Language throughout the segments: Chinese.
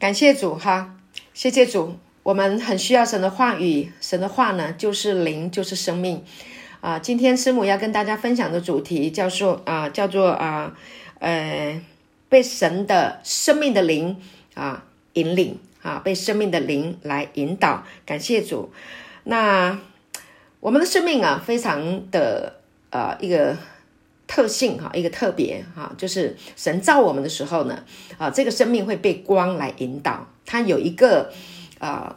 感谢主哈，谢谢主，我们很需要神的话语，神的话呢就是灵，就是生命啊。今天师母要跟大家分享的主题叫做啊，叫做啊，呃，被神的生命的灵啊引领啊，被生命的灵来引导。感谢主，那我们的生命啊，非常的呃一个。特性哈，一个特别哈，就是神造我们的时候呢，啊，这个生命会被光来引导。它有一个，啊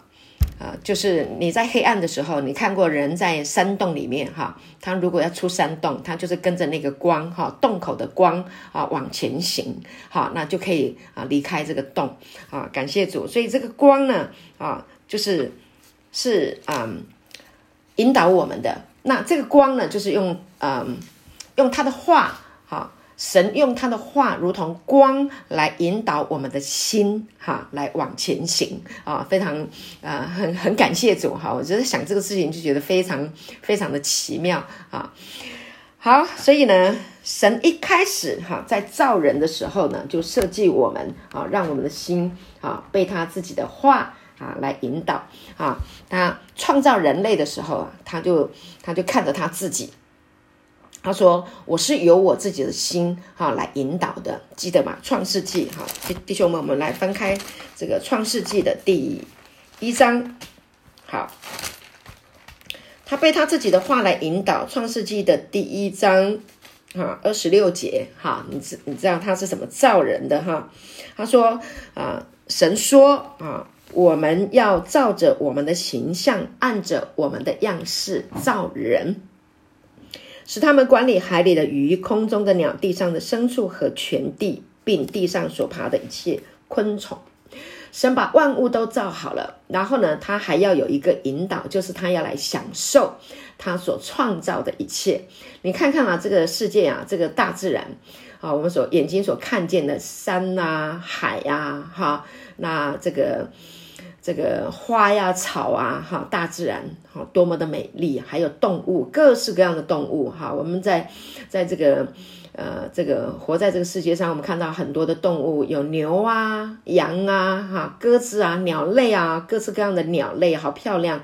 啊，就是你在黑暗的时候，你看过人在山洞里面哈，他如果要出山洞，他就是跟着那个光哈，洞口的光啊往前行，好，那就可以啊离开这个洞啊。感谢主，所以这个光呢啊，就是是嗯引导我们的。那这个光呢，就是用嗯。用他的话，哈，神用他的话，如同光来引导我们的心，哈，来往前行啊，非常啊，很很感谢主哈，我觉得想这个事情就觉得非常非常的奇妙啊。好，所以呢，神一开始哈，在造人的时候呢，就设计我们啊，让我们的心啊，被他自己的话啊来引导啊。他创造人类的时候啊，他就他就看着他自己。他说：“我是由我自己的心哈来引导的，记得吗？创世纪哈，弟弟兄们，我们来翻开这个创世纪的第一章。好，他被他自己的话来引导。创世纪的第一章哈，二十六节哈，你知你知道他是怎么造人的哈？他说啊，神说啊，我们要照着我们的形象，按着我们的样式造人。”使他们管理海里的鱼、空中的鸟、地上的牲畜和全地，并地上所爬的一切昆虫。神把万物都造好了，然后呢，他还要有一个引导，就是他要来享受他所创造的一切。你看看啊，这个世界啊，这个大自然啊，我们所眼睛所看见的山啊、海啊，哈，那这个。这个花呀、草啊，哈，大自然，哈，多么的美丽！还有动物，各式各样的动物，哈，我们在在这个呃，这个活在这个世界上，我们看到很多的动物，有牛啊、羊啊、哈、鸽子啊、鸟类啊，各式各样的鸟类，好漂亮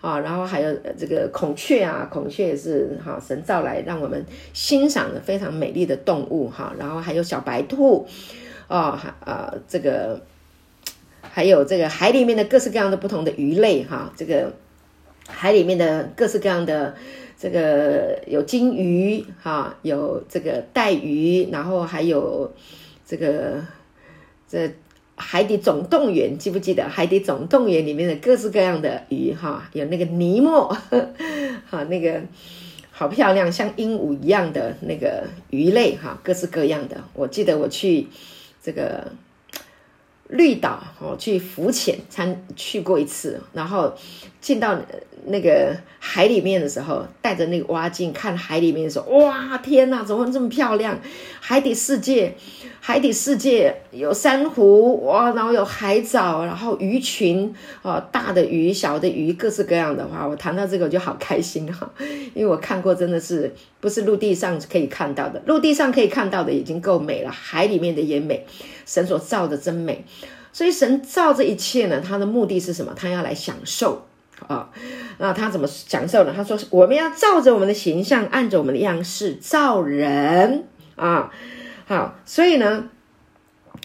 啊！然后还有这个孔雀啊，孔雀也是哈，神造来让我们欣赏的非常美丽的动物，哈。然后还有小白兔，啊，啊，这个。还有这个海里面的各式各样的不同的鱼类哈，这个海里面的各式各样的这个有金鱼哈，有这个带鱼，然后还有这个这海底总动员，记不记得海底总动员里面的各式各样的鱼哈？有那个尼莫，哈，那个好漂亮，像鹦鹉一样的那个鱼类哈，各式各样的。我记得我去这个。绿岛哦，去浮潜参去过一次，然后进到那个海里面的时候，带着那个蛙镜看海里面的时候，哇，天哪，怎么这么漂亮？海底世界，海底世界有珊瑚哇，然后有海藻，然后鱼群啊，大的鱼、小的鱼，各式各样的话，我谈到这个我就好开心哈，因为我看过，真的是不是陆地上可以看到的，陆地上可以看到的已经够美了，海里面的也美。神所造的真美，所以神造这一切呢，他的目的是什么？他要来享受啊。那他怎么享受呢？他说：“我们要照着我们的形象，按着我们的样式造人啊。”好，所以呢，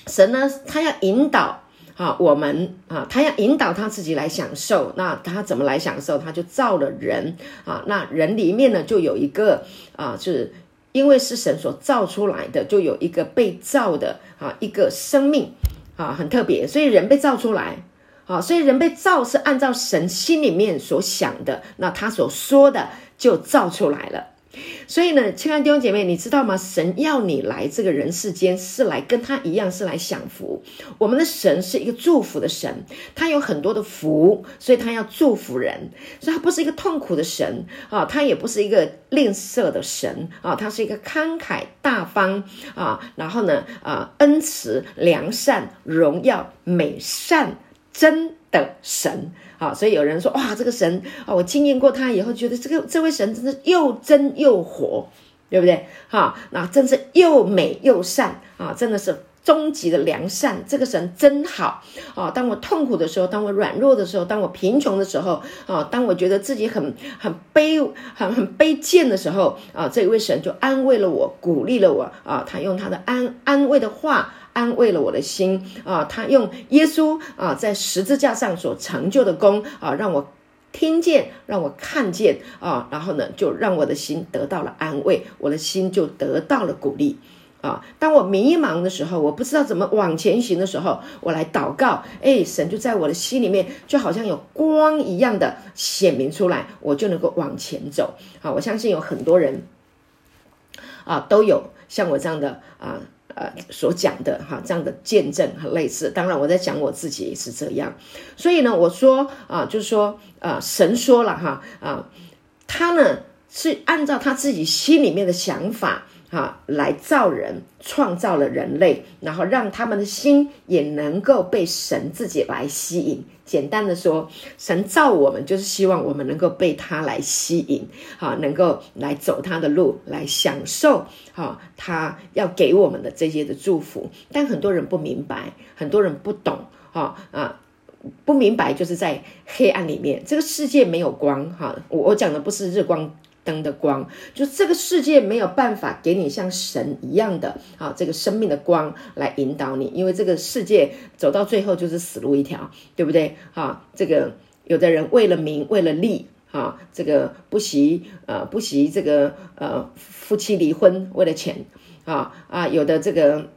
神呢，他要引导啊我们啊，他要引导他自己来享受。那他怎么来享受？他就造了人啊。那人里面呢，就有一个啊，就是。因为是神所造出来的，就有一个被造的啊，一个生命啊，很特别，所以人被造出来啊，所以人被造是按照神心里面所想的，那他所说的就造出来了。所以呢，亲爱的弟兄姐妹，你知道吗？神要你来这个人世间，是来跟他一样，是来享福。我们的神是一个祝福的神，他有很多的福，所以他要祝福人。所以他不是一个痛苦的神啊，他也不是一个吝啬的神啊，他是一个慷慨大方啊，然后呢，啊，恩慈、良善、荣耀、美善、真的神。啊，所以有人说哇，这个神啊，我经验过他以后，觉得这个这位神真是又真又活，对不对？哈，那真是又美又善啊，真的是终极的良善，这个神真好啊！当我痛苦的时候，当我软弱的时候，当我贫穷的时候啊，当我觉得自己很很卑很很卑贱的时候啊，这位神就安慰了我，鼓励了我啊！他用他的安安慰的话安慰了我的心啊！他用耶稣啊在十字架上所成就的功啊，让我听见，让我看见啊，然后呢，就让我的心得到了安慰，我的心就得到了鼓励。啊，当我迷茫的时候，我不知道怎么往前行的时候，我来祷告，哎，神就在我的心里面，就好像有光一样的显明出来，我就能够往前走。啊，我相信有很多人啊，都有像我这样的啊，呃，所讲的哈，这样的见证和类似。当然，我在讲我自己也是这样。所以呢，我说啊，就是说啊，神说了哈啊，他呢是按照他自己心里面的想法。啊，来造人，创造了人类，然后让他们的心也能够被神自己来吸引。简单的说，神造我们就是希望我们能够被他来吸引，啊，能够来走他的路，来享受，啊，他要给我们的这些的祝福。但很多人不明白，很多人不懂，啊啊，不明白就是在黑暗里面，这个世界没有光，哈，我我讲的不是日光。灯的光，就这个世界没有办法给你像神一样的啊，这个生命的光来引导你，因为这个世界走到最后就是死路一条，对不对？啊，这个有的人为了名，为了利，啊，这个不惜呃不惜这个呃夫妻离婚为了钱，啊啊，有的这个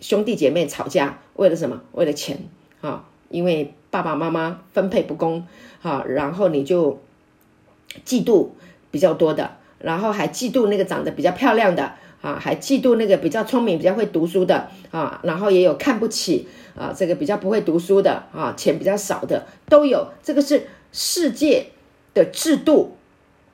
兄弟姐妹吵架为了什么？为了钱，啊，因为爸爸妈妈分配不公，啊，然后你就嫉妒。比较多的，然后还嫉妒那个长得比较漂亮的啊，还嫉妒那个比较聪明、比较会读书的啊，然后也有看不起啊，这个比较不会读书的啊，钱比较少的都有。这个是世界的制度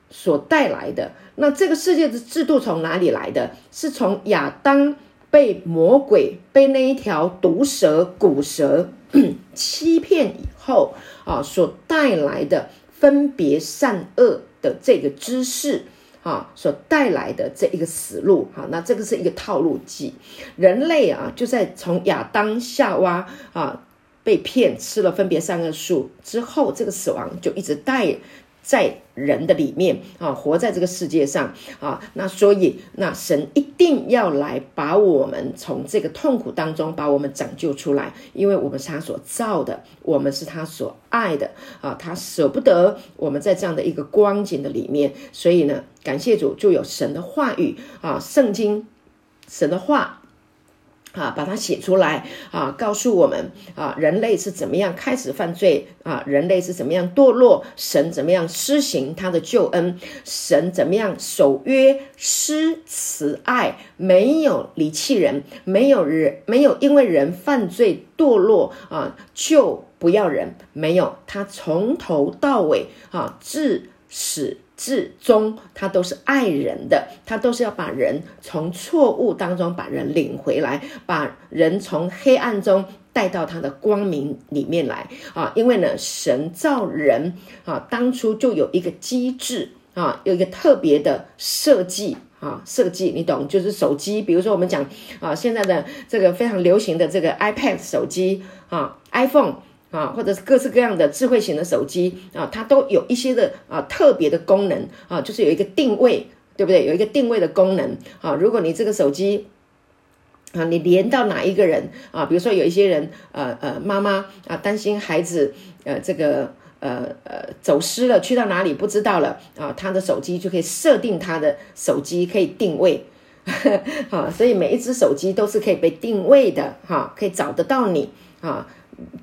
所带来的。那这个世界的制度从哪里来的？是从亚当被魔鬼、被那一条毒蛇、古蛇 欺骗以后啊，所带来的分别善恶。的这个知识啊，所带来的这一个死路，哈，那这个是一个套路计。人类啊，就在从亚当夏娃啊被骗吃了分别善恶树之后，这个死亡就一直带。在人的里面啊，活在这个世界上啊，那所以那神一定要来把我们从这个痛苦当中把我们拯救出来，因为我们是他所造的，我们是他所爱的啊，他舍不得我们在这样的一个光景的里面，所以呢，感谢主就有神的话语啊，圣经神的话。啊，把它写出来啊，告诉我们啊，人类是怎么样开始犯罪啊，人类是怎么样堕落，神怎么样施行他的救恩，神怎么样守约施慈爱，没有离弃人，没有人没有因为人犯罪堕落啊就不要人，没有，他从头到尾啊至始。至终，他都是爱人的，他都是要把人从错误当中把人领回来，把人从黑暗中带到他的光明里面来啊！因为呢，神造人啊，当初就有一个机制啊，有一个特别的设计啊，设计你懂，就是手机，比如说我们讲啊，现在的这个非常流行的这个 iPad 手机啊，iPhone。啊，或者是各式各样的智慧型的手机啊，它都有一些的啊特别的功能啊，就是有一个定位，对不对？有一个定位的功能啊。如果你这个手机啊，你连到哪一个人啊，比如说有一些人，呃呃，妈妈啊，担心孩子呃这个呃呃走失了，去到哪里不知道了啊，他的手机就可以设定他的手机可以定位，啊，所以每一只手机都是可以被定位的哈，啊，可以找得到你啊。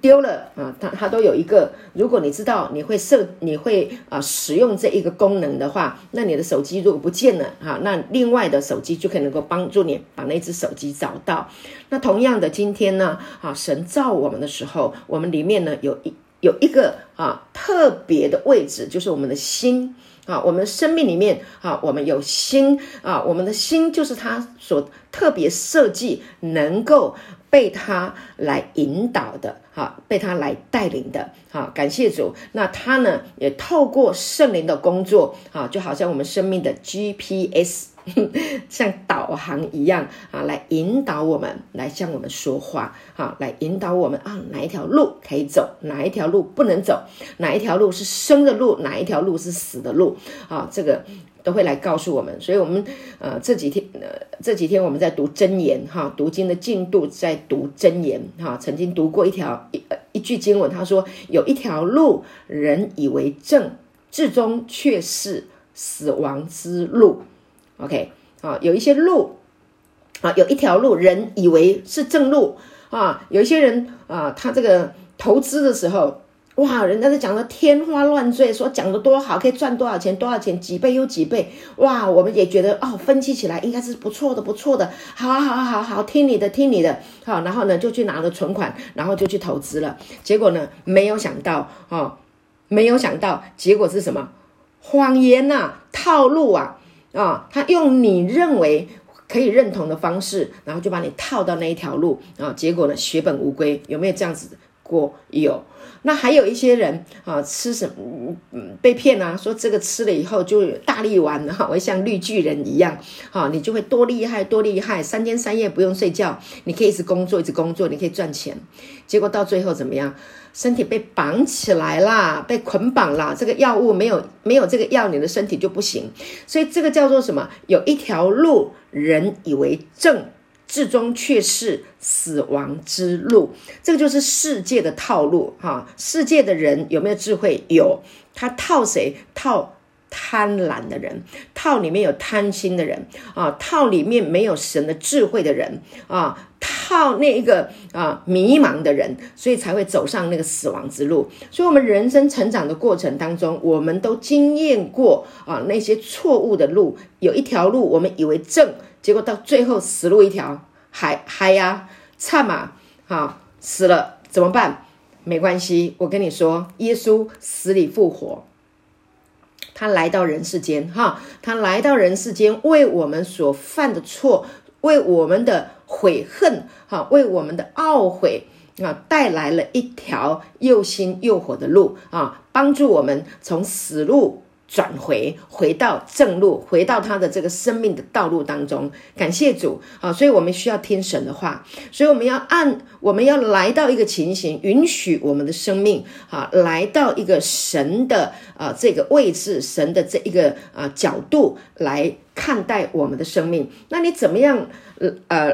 丢了啊，它它都有一个。如果你知道你会设，你会啊使用这一个功能的话，那你的手机如果不见了哈，那另外的手机就可以能够帮助你把那只手机找到。那同样的，今天呢，啊，神造我们的时候，我们里面呢有一有一个啊特别的位置，就是我们的心啊，我们生命里面啊，我们有心啊，我们的心就是他所特别设计能够。被他来引导的，哈，被他来带领的，哈，感谢主。那他呢，也透过圣灵的工作，哈，就好像我们生命的 GPS 像导航一样啊，来引导我们，来向我们说话，啊，来引导我们啊，哪一条路可以走，哪一条路不能走，哪一条路是生的路，哪一条路是死的路，啊，这个会来告诉我们。所以，我们呃这几天呃这几天我们在读箴言哈，读经的进度在读箴言哈。曾经读过一条一一句经文，他说有一条路，人以为正，至终却是死亡之路。OK，啊，有一些路，啊，有一条路，人以为是正路啊。有一些人啊，他这个投资的时候，哇，人家都讲的天花乱坠，说讲的多好，可以赚多少钱，多少钱，几倍又几倍，哇，我们也觉得哦，分析起来应该是不错的，不错的，好好好好，听你的，听你的，好，然后呢，就去拿了存款，然后就去投资了，结果呢，没有想到，哦，没有想到，结果是什么？谎言呐、套路啊！啊，他用你认为可以认同的方式，然后就把你套到那一条路。啊，结果呢，血本无归，有没有这样子过？有。那还有一些人啊，吃什么嗯被骗啊，说这个吃了以后就大力丸哈，会像绿巨人一样，哈，你就会多厉害多厉害，三天三夜不用睡觉，你可以一直工作一直工作，你可以赚钱。结果到最后怎么样？身体被绑起来啦，被捆绑啦。这个药物没有没有这个药，你的身体就不行。所以这个叫做什么？有一条路，人以为正。至终却是死亡之路，这个就是世界的套路哈。世界的人有没有智慧？有，他套谁？套贪婪的人，套里面有贪心的人啊，套里面没有神的智慧的人啊，套那一个啊迷茫的人，所以才会走上那个死亡之路。所以，我们人生成长的过程当中，我们都经验过啊那些错误的路，有一条路我们以为正。结果到最后死路一条，还还呀，差嘛，啊死了怎么办？没关系，我跟你说，耶稣死里复活，他来到人世间，哈，他来到人世间，为我们所犯的错，为我们的悔恨，哈，为我们的懊悔啊，带来了一条又新又活的路啊，帮助我们从死路。转回，回到正路，回到他的这个生命的道路当中。感谢主啊！所以我们需要听神的话，所以我们要按，我们要来到一个情形，允许我们的生命啊，来到一个神的啊这个位置，神的这一个啊角度来看待我们的生命。那你怎么样呃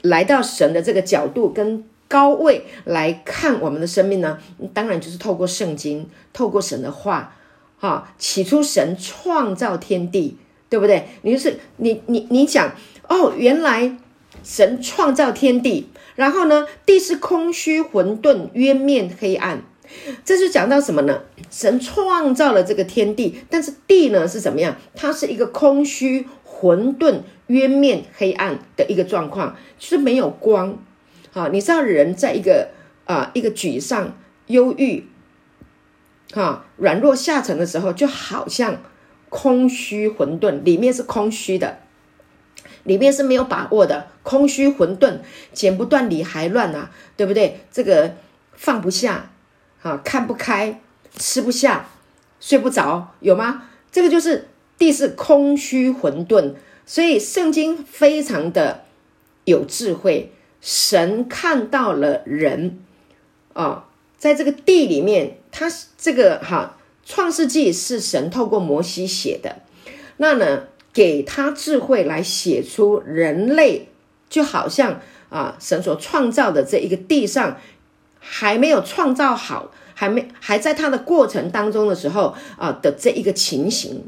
来到神的这个角度跟高位来看我们的生命呢？当然就是透过圣经，透过神的话。啊，起初神创造天地，对不对？你就是你你你讲哦，原来神创造天地，然后呢，地是空虚混沌，渊面黑暗。这就讲到什么呢？神创造了这个天地，但是地呢是怎么样？它是一个空虚混沌、渊面黑暗的一个状况，就是没有光。啊，你知道人在一个啊一个沮丧、忧郁。哈，软弱下沉的时候，就好像空虚混沌，里面是空虚的，里面是没有把握的，空虚混沌，剪不断理还乱啊，对不对？这个放不下，啊，看不开，吃不下，睡不着，有吗？这个就是地是空虚混沌，所以圣经非常的有智慧，神看到了人，啊。在这个地里面，他这个哈创世纪是神透过摩西写的，那呢给他智慧来写出人类，就好像啊神所创造的这一个地上还没有创造好，还没还在他的过程当中的时候啊的这一个情形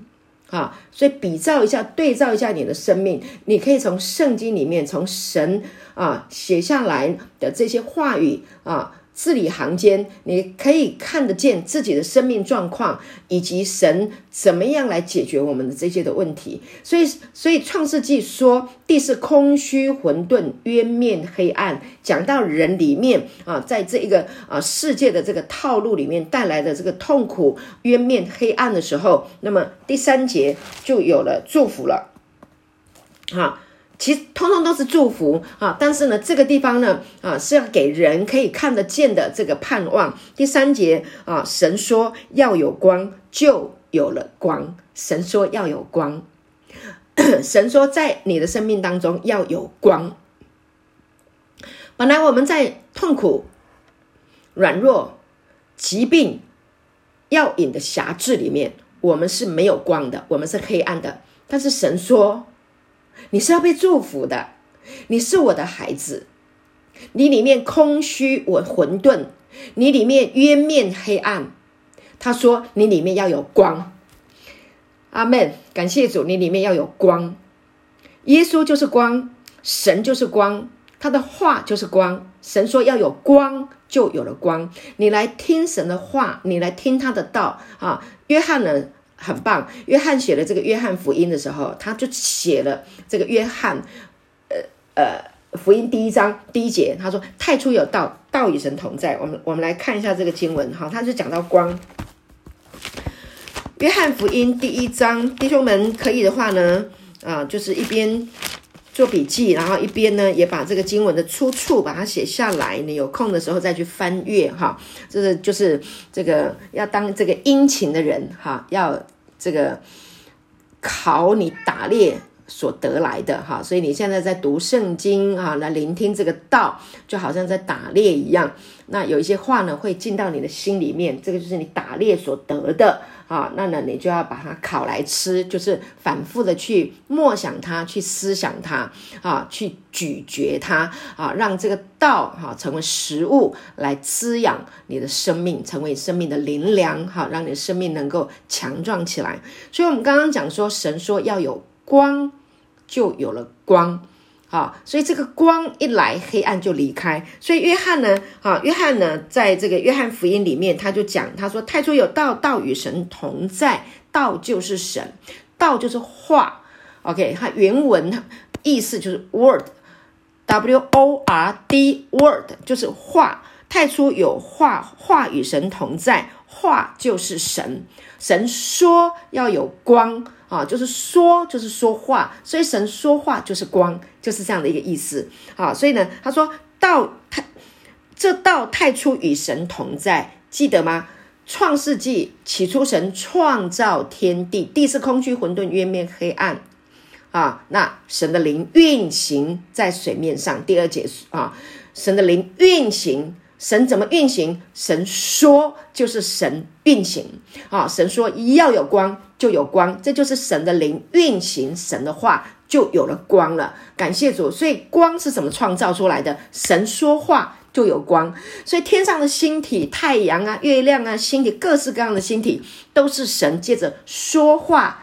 啊，所以比照一下，对照一下你的生命，你可以从圣经里面，从神啊写下来的这些话语啊。字里行间，你可以看得见自己的生命状况，以及神怎么样来解决我们的这些的问题。所以，所以创世纪说地是空虚混沌，渊面黑暗。讲到人里面啊，在这一个啊世界的这个套路里面带来的这个痛苦、渊面黑暗的时候，那么第三节就有了祝福了，啊。其实通通都是祝福啊，但是呢，这个地方呢，啊是要给人可以看得见的这个盼望。第三节啊，神说要有光，就有了光。神说要有光，神说，在你的生命当中要有光。本来我们在痛苦、软弱、疾病、药瘾的辖制里面，我们是没有光的，我们是黑暗的。但是神说，你是要被祝福的，你是我的孩子，你里面空虚，我混沌，你里面渊面黑暗。他说：“你里面要有光。”阿门。感谢主，你里面要有光。耶稣就是光，神就是光，他的话就是光。神说要有光，就有了光。你来听神的话，你来听他的道啊。约翰呢很棒，约翰写了这个约翰福音的时候，他就写了这个约翰，呃呃，福音第一章第一节，他说：“太初有道，道与神同在。”我们我们来看一下这个经文哈，他就讲到光。约翰福音第一章，弟兄们可以的话呢，啊，就是一边做笔记，然后一边呢也把这个经文的出处把它写下来。你有空的时候再去翻阅哈，这是就是这个要当这个殷勤的人哈，要这个考你打猎所得来的哈，所以你现在在读圣经啊，来聆听这个道，就好像在打猎一样。那有一些话呢会进到你的心里面，这个就是你打猎所得的。啊，那呢，你就要把它烤来吃，就是反复的去默想它，去思想它，啊，去咀嚼它，啊，让这个道哈、成为食物来滋养你的生命，成为生命的灵粮，哈、让你的生命能够强壮起来。所以，我们刚刚讲说，神说要有光，就有了光。好，所以这个光一来，黑暗就离开。所以约翰呢，啊，约翰呢，在这个约翰福音里面，他就讲，他说：“太初有道，道与神同在，道就是神，道就是话。”OK，它原文意思就是 word，W O R D，word 就是话。太初有话，话与神同在，话就是神。神说要有光。啊，就是说，就是说话，所以神说话就是光，就是这样的一个意思。啊，所以呢，他说道太，这道太初与神同在，记得吗？创世纪起初神创造天地，地是空虚混沌，渊面黑暗。啊，那神的灵运行在水面上。第二节啊，神的灵运行。神怎么运行？神说就是神运行啊！神说一要有光就有光，这就是神的灵运行，神的话就有了光了。感谢主！所以光是怎么创造出来的？神说话就有光，所以天上的星体、太阳啊、月亮啊、星体，各式各样的星体，都是神借着说话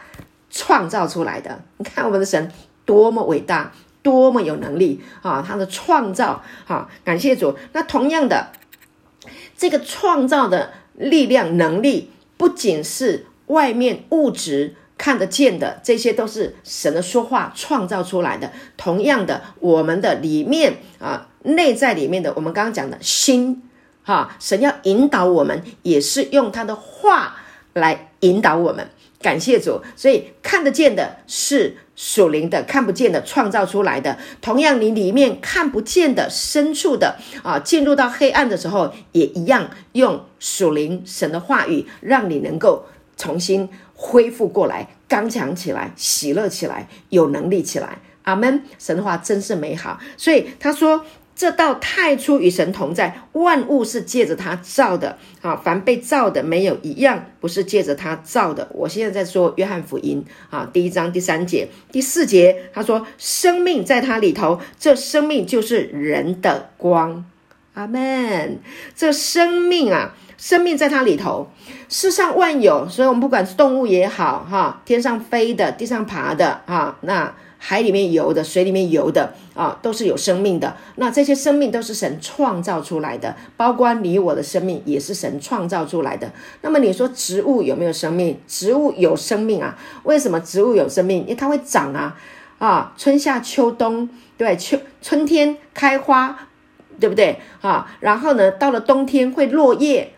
创造出来的。你看我们的神多么伟大！多么有能力啊！他的创造，哈，感谢主。那同样的，这个创造的力量、能力，不仅是外面物质看得见的，这些都是神的说话创造出来的。同样的，我们的里面啊，内在里面的，我们刚刚讲的心，哈，神要引导我们，也是用他的话来引导我们。感谢主，所以看得见的是属灵的，看不见的创造出来的。同样，你里面看不见的深处的啊，进入到黑暗的时候，也一样用属灵神的话语，让你能够重新恢复过来，刚强起来，喜乐起来，有能力起来。阿门。神的话真是美好，所以他说。这道太初与神同在，万物是借着他造的啊，凡被造的没有一样不是借着他造的。我现在在说约翰福音啊，第一章第三节、第四节，他说生命在他里头，这生命就是人的光。阿门。这生命啊，生命在他里头，世上万有，所以我们不管是动物也好，哈，天上飞的，地上爬的，哈，那。海里面游的，水里面游的啊，都是有生命的。那这些生命都是神创造出来的，包括你我的生命也是神创造出来的。那么你说植物有没有生命？植物有生命啊？为什么植物有生命？因为它会长啊啊，春夏秋冬，对，秋春天开花，对不对啊？然后呢，到了冬天会落叶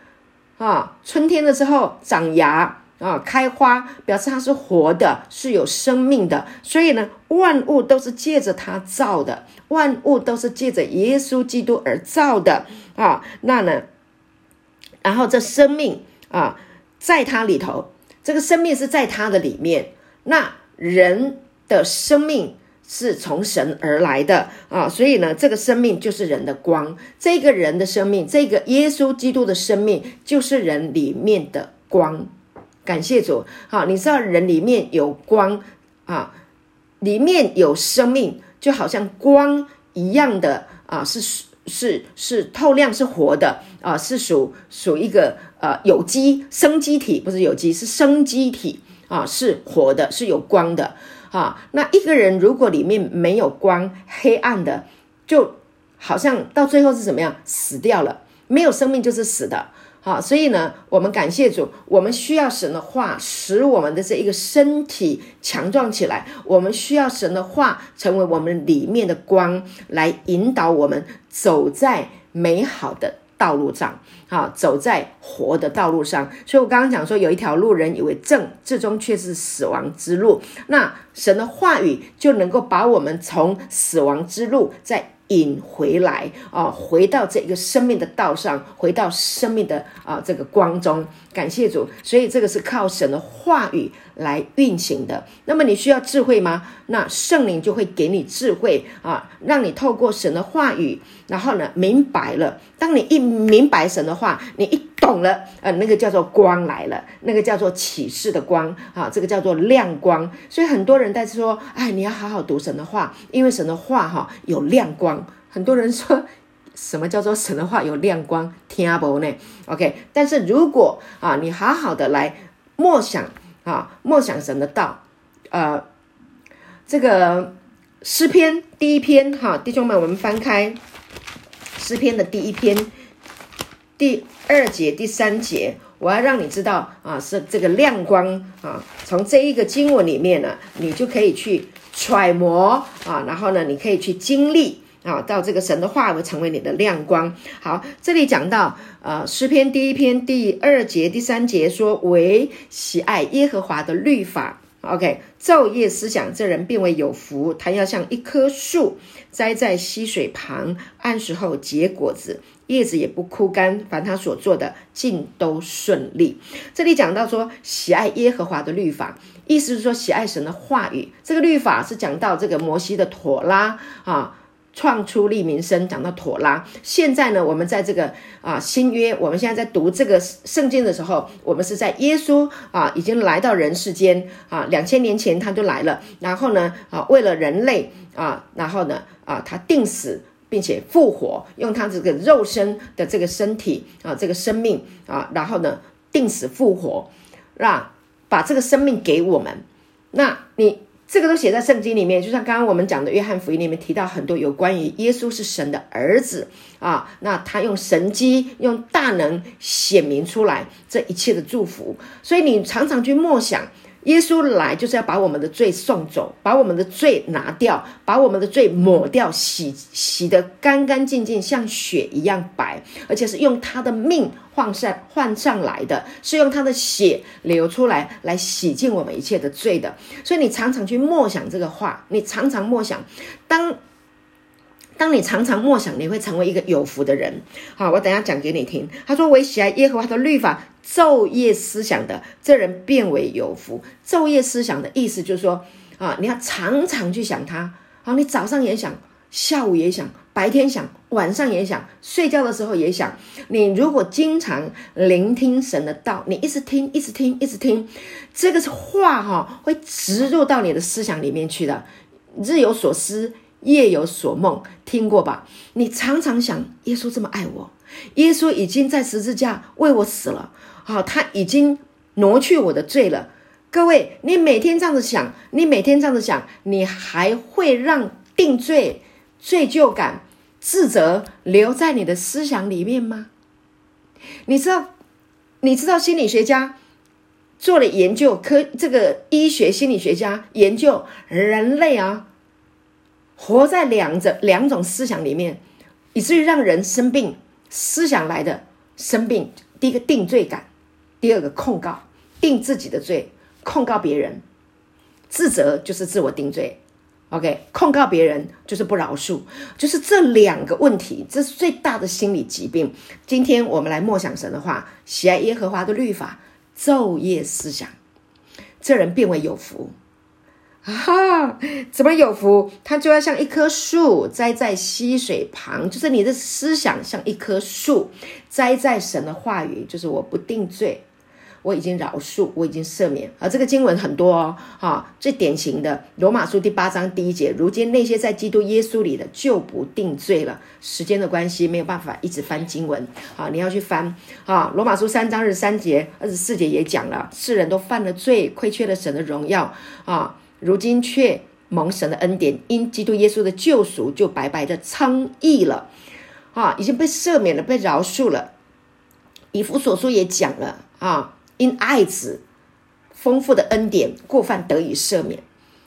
啊，春天的时候长芽。啊，开花表示它是活的，是有生命的，所以呢，万物都是借着它造的，万物都是借着耶稣基督而造的啊。那呢，然后这生命啊，在它里头，这个生命是在它的里面。那人的生命是从神而来的啊，所以呢，这个生命就是人的光。这个人的生命，这个耶稣基督的生命，就是人里面的光。感谢主，好，你知道人里面有光啊，里面有生命，就好像光一样的啊，是是是透亮，是活的啊，是属属一个呃有机生机体，不是有机，是生机体啊，是活的，是有光的。啊，那一个人如果里面没有光，黑暗的，就好像到最后是怎么样？死掉了，没有生命就是死的。好，所以呢，我们感谢主，我们需要神的话，使我们的这一个身体强壮起来。我们需要神的话，成为我们里面的光，来引导我们走在美好的道路上，好，走在活的道路上。所以我刚刚讲说，有一条路，人以为正，至终却是死亡之路。那神的话语就能够把我们从死亡之路再引回来啊，回到这个生命的道上，回到生命的啊这个光中。感谢主，所以这个是靠神的话语来运行的。那么你需要智慧吗？那圣灵就会给你智慧啊，让你透过神的话语，然后呢明白了。当你一明白神的话，你一懂了，呃，那个叫做光来了，那个叫做启示的光啊，这个叫做亮光。所以很多人在说，哎，你要好好读神的话，因为神的话哈有亮光。很多人说。什么叫做神的话有亮光？听不呢？OK，但是如果啊，你好好的来默想啊，默想神的道，呃，这个诗篇第一篇哈，弟兄们，我们翻开诗篇的第一篇第二节、第三节，我要让你知道啊，是这个亮光啊，从这一个经文里面呢，你就可以去揣摩啊，然后呢，你可以去经历。啊，到这个神的话会成为你的亮光。好，这里讲到，呃，诗篇第一篇第二节、第三节说，为喜爱耶和华的律法，OK，昼夜思想，这人便为有福。他要像一棵树栽在溪水旁，按时候结果子，叶子也不枯干。凡他所做的，尽都顺利。这里讲到说，喜爱耶和华的律法，意思是说喜爱神的话语。这个律法是讲到这个摩西的妥拉啊。创出利民生，讲到妥拉。现在呢，我们在这个啊新约，我们现在在读这个圣经的时候，我们是在耶稣啊已经来到人世间啊，两千年前他就来了。然后呢啊，为了人类啊，然后呢啊，他定死并且复活，用他这个肉身的这个身体啊，这个生命啊，然后呢定死复活，让把这个生命给我们。那你。这个都写在圣经里面，就像刚刚我们讲的约翰福音里面提到很多有关于耶稣是神的儿子啊，那他用神机、用大能显明出来这一切的祝福，所以你常常去默想。耶稣来就是要把我们的罪送走，把我们的罪拿掉，把我们的罪抹掉，洗洗得干干净净，像雪一样白，而且是用他的命换上换上来的，是用他的血流出来来洗净我们一切的罪的。所以你常常去默想这个话，你常常默想，当。当你常常默想，你会成为一个有福的人。好，我等下讲给你听。他说：“我喜爱耶和华的律法，昼夜思想的，这人变为有福。”昼夜思想的意思就是说，啊，你要常常去想他。好，你早上也想，下午也想，白天想，晚上也想，睡觉的时候也想。你如果经常聆听神的道，你一直听，一直听，一直听，这个是话哈，会植入到你的思想里面去的。日有所思。夜有所梦，听过吧？你常常想，耶稣这么爱我，耶稣已经在十字架为我死了，好，他已经挪去我的罪了。各位，你每天这样子想，你每天这样子想，你还会让定罪、罪疚感、自责留在你的思想里面吗？你知道，你知道心理学家做了研究，科这个医学心理学家研究人类啊。活在两者两种思想里面，以至于让人生病。思想来的生病，第一个定罪感，第二个控告，定自己的罪，控告别人，自责就是自我定罪。OK，控告别人就是不饶恕，就是这两个问题，这是最大的心理疾病。今天我们来默想神的话，喜爱耶和华的律法，昼夜思想，这人变为有福。哈，怎么有福？他就要像一棵树栽在溪水旁，就是你的思想像一棵树栽在神的话语，就是我不定罪。我已经饶恕，我已经赦免。而这个经文很多哦，哈，最典型的罗马书第八章第一节，如今那些在基督耶稣里的就不定罪了。时间的关系，没有办法一直翻经文啊，你要去翻啊。罗马书三章二十三节、二十四节也讲了，世人都犯了罪，亏缺了神的荣耀啊，如今却蒙神的恩典，因基督耶稣的救赎，就白白的称义了啊，已经被赦免了，被饶恕了。以弗所书也讲了啊。因爱子丰富的恩典，过犯得以赦免，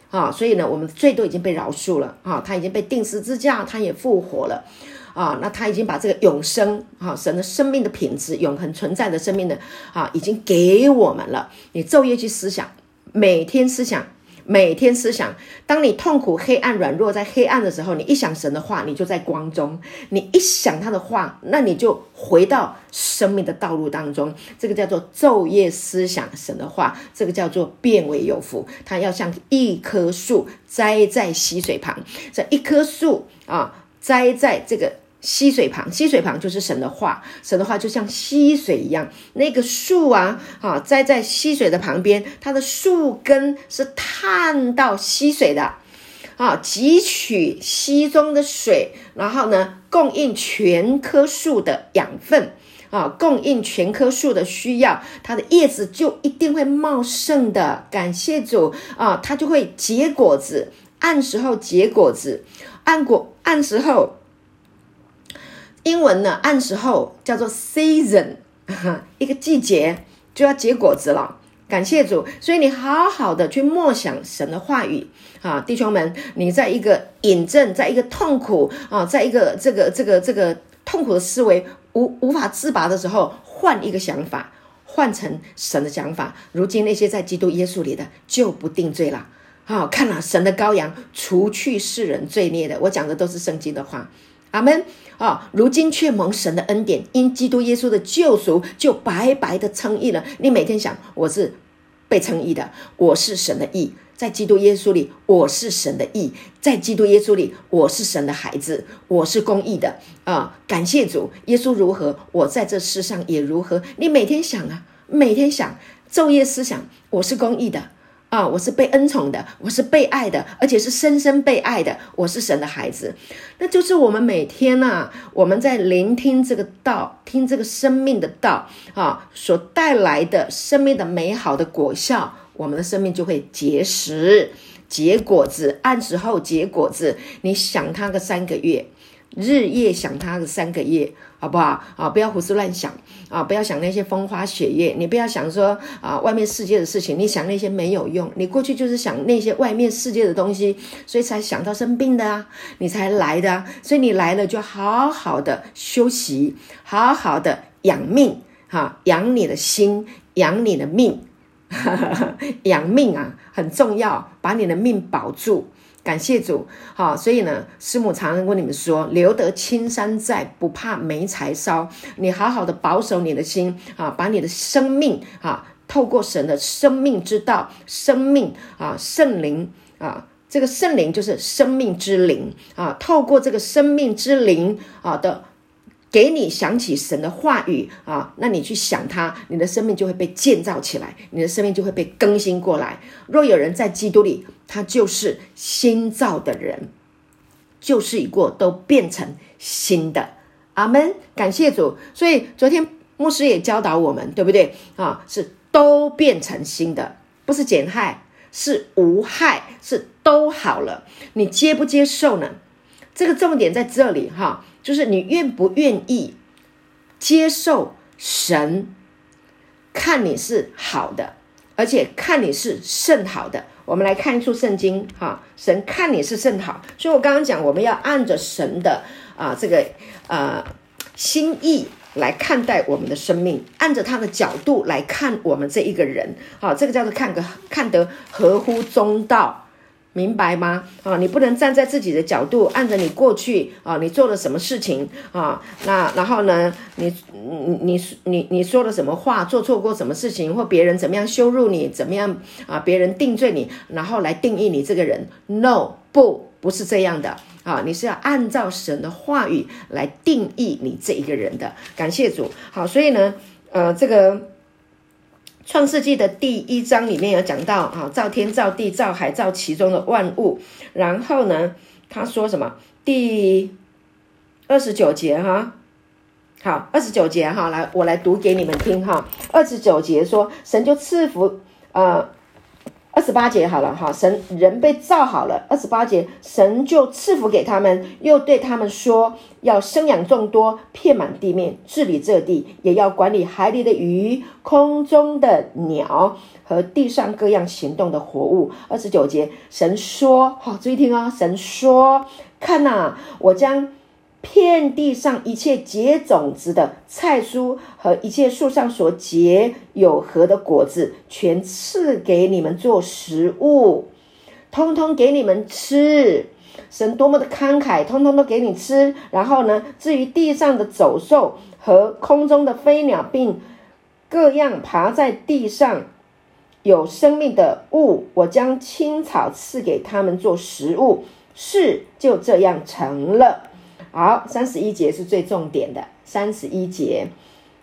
啊，所以呢，我们的罪都已经被饶恕了，啊，他已经被钉十字架，他也复活了，啊，那他已经把这个永生，啊，神的生命的品质，永恒存在的生命的，啊，已经给我们了。你昼夜去思想，每天思想。每天思想，当你痛苦、黑暗、软弱，在黑暗的时候，你一想神的话，你就在光中；你一想他的话，那你就回到生命的道路当中。这个叫做昼夜思想神的话，这个叫做变为有福。它要像一棵树栽在溪水旁，这一棵树啊，栽在这个。溪水旁，溪水旁就是神的话，神的话就像溪水一样。那个树啊，啊，栽在溪水的旁边，它的树根是探到溪水的，啊，汲取溪中的水，然后呢，供应全棵树的养分，啊，供应全棵树的需要，它的叶子就一定会茂盛的。感谢主啊，它就会结果子，按时候结果子，按果按时候。英文呢，按时候叫做 season，一个季节就要结果子了。感谢主，所以你好好的去默想神的话语啊，弟兄们，你在一个引证，在一个痛苦啊，在一个这个这个这个痛苦的思维无无法自拔的时候，换一个想法，换成神的想法。如今那些在基督耶稣里的就不定罪了。啊，看了神的羔羊，除去世人罪孽的，我讲的都是圣经的话。阿门啊！如今却蒙神的恩典，因基督耶稣的救赎，就白白的称义了。你每天想，我是被称义的，我是神的义，在基督耶稣里，我是神的义，在基督耶稣里，我是神的孩子，我是公义的啊！感谢主，耶稣如何，我在这世上也如何。你每天想啊，每天想，昼夜思想，我是公义的。啊，我是被恩宠的，我是被爱的，而且是深深被爱的。我是神的孩子，那就是我们每天呐、啊，我们在聆听这个道，听这个生命的道啊，所带来的生命的美好的果效，我们的生命就会结实、结果子，按时候结果子。你想他个三个月。日夜想他个三个月，好不好啊？不要胡思乱想啊！不要想那些风花雪月，你不要想说啊，外面世界的事情，你想那些没有用。你过去就是想那些外面世界的东西，所以才想到生病的啊，你才来的啊。所以你来了就好好的休息，好好的养命哈，养你的心，养你的命，养命啊很重要，把你的命保住。感谢主，好，所以呢，师母常常跟你们说，留得青山在，不怕没柴烧。你好好的保守你的心啊，把你的生命啊，透过神的生命之道，生命啊，圣灵啊，这个圣灵就是生命之灵啊，透过这个生命之灵啊的。给你想起神的话语啊，那你去想他，你的生命就会被建造起来，你的生命就会被更新过来。若有人在基督里，他就是新造的人，旧事已过，都变成新的。阿门，感谢主。所以昨天牧师也教导我们，对不对啊？是都变成新的，不是减害，是无害，是都好了。你接不接受呢？这个重点在这里哈。就是你愿不愿意接受神看你是好的，而且看你是甚好的。我们来看一处圣经哈，神看你是甚好，所以我刚刚讲，我们要按着神的啊这个啊心意来看待我们的生命，按着他的角度来看我们这一个人，好，这个叫做看个看得合乎中道。明白吗？啊，你不能站在自己的角度，按着你过去啊，你做了什么事情啊？那然后呢，你你你你你说了什么话，做错过什么事情，或别人怎么样羞辱你，怎么样啊？别人定罪你，然后来定义你这个人？No，不，不是这样的啊！你是要按照神的话语来定义你这一个人的。感谢主。好，所以呢，呃，这个。创世纪的第一章里面有讲到，啊，造天造地造海造其中的万物。然后呢，他说什么？第二十九节哈，好，二十九节哈，来，我来读给你们听哈。二十九节说，神就赐福，啊。二十八节好了哈，神人被造好了。二十八节，神就赐福给他们，又对他们说，要生养众多，遍满地面，治理这地，也要管理海里的鱼、空中的鸟和地上各样行动的活物。二十九节，神说，好，注意听哦，神说，看哪，我将。遍地上一切结种子的菜蔬和一切树上所结有核的果子，全赐给你们做食物，通通给你们吃。神多么的慷慨，通通都给你吃。然后呢，至于地上的走兽和空中的飞鸟，并各样爬在地上有生命的物，我将青草赐给他们做食物。事就这样成了。好，三十一节是最重点的。三十一节，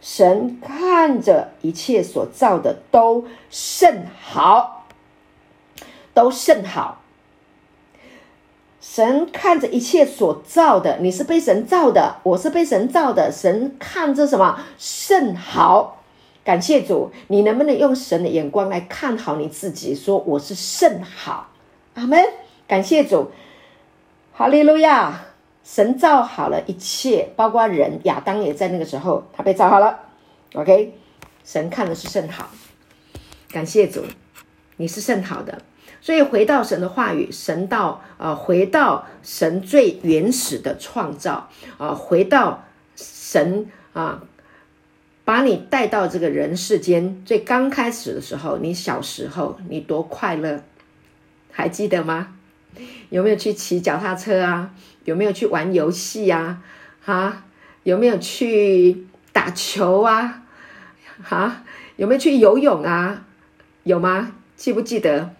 神看着一切所造的都甚好，都甚好。神看着一切所造的，你是被神造的，我是被神造的。神看着什么？甚好。感谢主，你能不能用神的眼光来看好你自己？说我是甚好。阿门。感谢主，哈利路亚。神造好了一切，包括人，亚当也在那个时候，他被造好了。OK，神看的是甚好，感谢主，你是甚好的。所以回到神的话语，神到啊、回到神最原始的创造啊、回到神啊、把你带到这个人世间最刚开始的时候，你小时候你多快乐，还记得吗？有没有去骑脚踏车啊？有没有去玩游戏呀？哈，有没有去打球啊？哈，有没有去游泳啊？有吗？记不记得？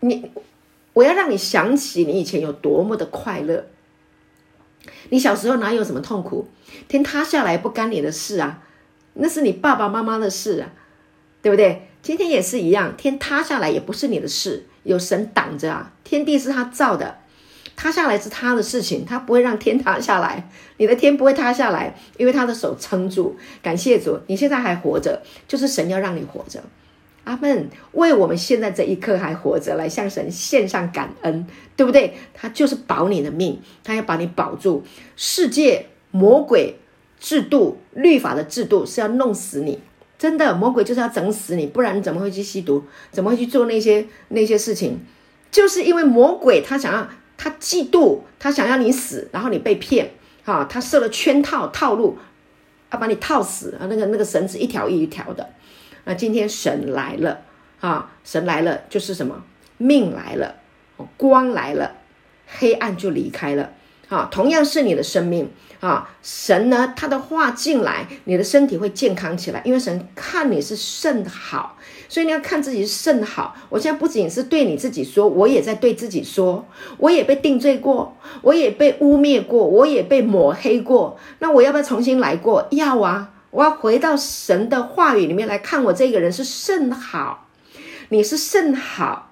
你，我要让你想起你以前有多么的快乐。你小时候哪有什么痛苦？天塌下来不干你的事啊，那是你爸爸妈妈的事啊，对不对？今天也是一样，天塌下来也不是你的事，有神挡着啊，天地是他造的。塌下来是他的事情，他不会让天塌下来。你的天不会塌下来，因为他的手撑住。感谢主，你现在还活着，就是神要让你活着。阿门。为我们现在这一刻还活着，来向神献上感恩，对不对？他就是保你的命，他要把你保住。世界魔鬼制度律法的制度是要弄死你，真的，魔鬼就是要整死你，不然你怎么会去吸毒？怎么会去做那些那些事情？就是因为魔鬼他想要。他嫉妒，他想要你死，然后你被骗，哈，他设了圈套套路，要把你套死啊！那个那个绳子一条一条的。那今天神来了，啊，神来了就是什么？命来了，光来了，黑暗就离开了。啊，同样是你的生命啊，神呢，他的话进来，你的身体会健康起来，因为神看你是甚好。所以你要看自己是甚好。我现在不仅是对你自己说，我也在对自己说。我也被定罪过，我也被污蔑过，我也被抹黑过。那我要不要重新来过？要啊！我要回到神的话语里面来看，我这个人是甚好。你是甚好。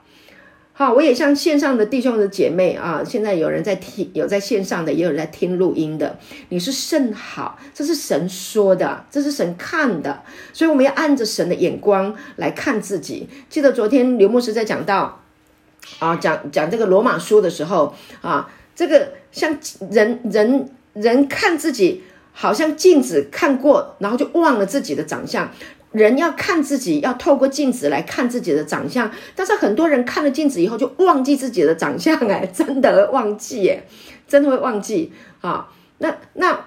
好，我也向线上的弟兄的姐妹啊，现在有人在听，有在线上的，也有人在听录音的。你是甚好，这是神说的，这是神看的，所以我们要按着神的眼光来看自己。记得昨天刘牧师在讲到啊，讲讲这个罗马书的时候啊，这个像人人人看自己，好像镜子看过，然后就忘了自己的长相。人要看自己，要透过镜子来看自己的长相，但是很多人看了镜子以后就忘记自己的长相，哎，真的忘记，哎，真的会忘记啊。那那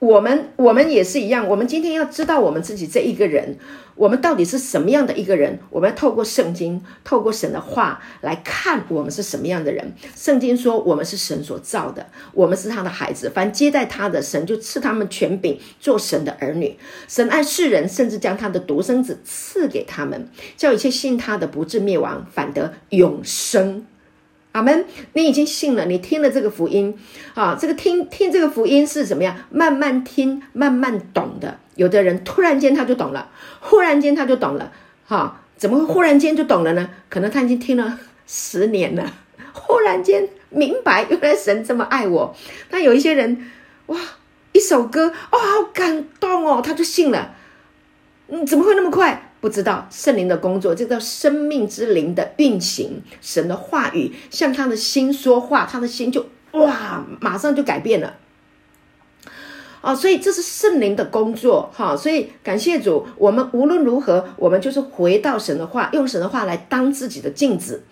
我们我们也是一样，我们今天要知道我们自己这一个人，我们到底是什么样的一个人？我们要透过圣经，透过神的话来看我们是什么样的人。圣经说我们是神所造的，我们是他的孩子，凡接待他的，神就赐他们权柄做神的儿女。神爱世人，甚至将他的独生子赐给他们，叫一切信他的不至灭亡，反得永生。阿门！你已经信了，你听了这个福音，啊，这个听听这个福音是怎么样？慢慢听，慢慢懂的。有的人突然间他就懂了，忽然间他就懂了，哈、怎么会忽然间就懂了呢？可能他已经听了十年了，忽然间明白，原来神这么爱我。那有一些人，哇，一首歌，哦，好感动哦，他就信了。嗯，怎么会那么快？不知道圣灵的工作，这叫生命之灵的运行。神的话语向他的心说话，他的心就哇，马上就改变了。哦，所以这是圣灵的工作哈。所以感谢主，我们无论如何，我们就是回到神的话，用神的话来当自己的镜子。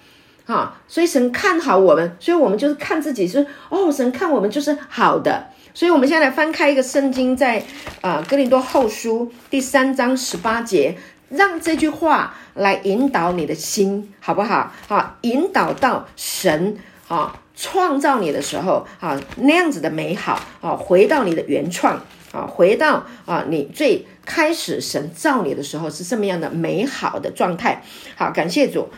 哈，所以神看好我们，所以我们就是看自己是哦，神看我们就是好的。所以我们现在来翻开一个圣经，在啊哥林多后书第三章十八节。让这句话来引导你的心，好不好？好，引导到神啊创造你的时候啊那样子的美好啊，回到你的原创啊，回到啊你最开始神造你的时候是这么样的美好的状态。好，感谢主。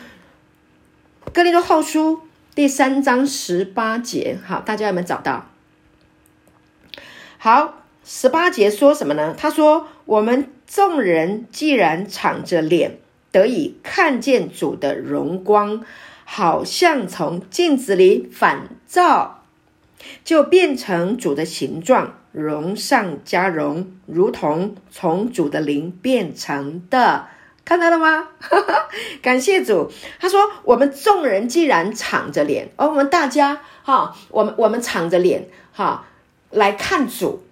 哥林多后书第三章十八节，好，大家有没有找到？好，十八节说什么呢？他说我们。众人既然敞着脸得以看见主的荣光，好像从镜子里反照，就变成主的形状，荣上加荣，如同从主的灵变成的。看到了吗？感谢主。他说：“我们众人既然敞着脸，而我们大家哈，我们我们敞着脸哈来看主。”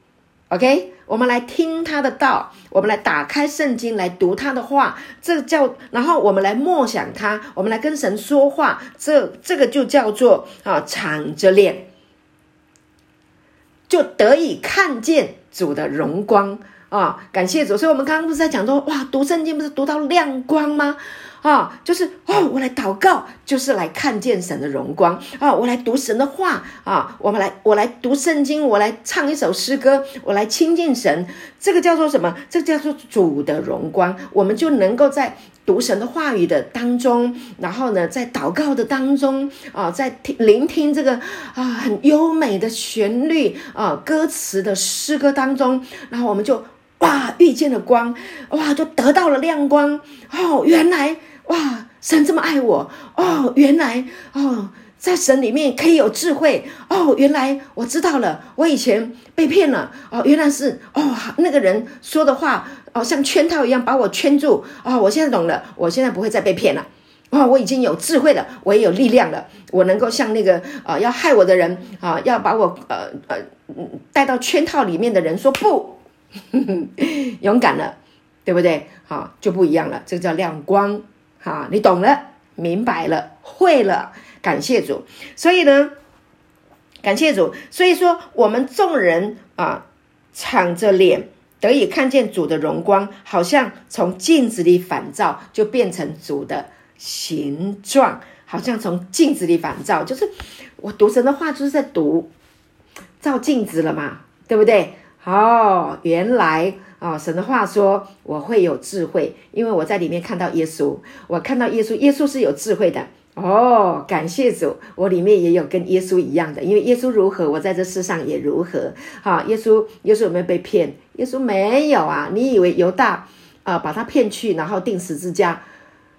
OK。我们来听他的道，我们来打开圣经来读他的话，这叫，然后我们来默想他，我们来跟神说话，这这个就叫做啊，敞着脸，就得以看见主的荣光啊！感谢主，所以我们刚刚不是在讲说，哇，读圣经不是读到亮光吗？啊，就是哦，我来祷告，就是来看见神的荣光啊！我来读神的话啊！我们来，我来读圣经，我来唱一首诗歌，我来亲近神。这个叫做什么？这叫做主的荣光。我们就能够在读神的话语的当中，然后呢，在祷告的当中啊，在听聆听这个啊很优美的旋律啊歌词的诗歌当中，然后我们就哇遇见了光，哇就得到了亮光哦，原来。哇，神这么爱我哦！原来哦，在神里面可以有智慧哦！原来我知道了，我以前被骗了哦！原来是哦，那个人说的话哦，像圈套一样把我圈住哦！我现在懂了，我现在不会再被骗了哦！我已经有智慧了，我也有力量了，我能够像那个呃要害我的人啊、要把我呃呃带到圈套里面的人说不，勇敢了，对不对？好、就不一样了，这个叫亮光。好，你懂了，明白了，会了，感谢主。所以呢，感谢主。所以说，我们众人啊，敞着脸得以看见主的荣光，好像从镜子里反照，就变成主的形状。好像从镜子里反照，就是我读神的话，就是在读照镜子了嘛，对不对？哦，原来。啊、哦，神的话说，我会有智慧，因为我在里面看到耶稣，我看到耶稣，耶稣是有智慧的。哦，感谢主，我里面也有跟耶稣一样的，因为耶稣如何，我在这世上也如何。哈、耶稣，耶稣有没有被骗？耶稣没有啊！你以为犹大啊、把他骗去，然后钉十字架？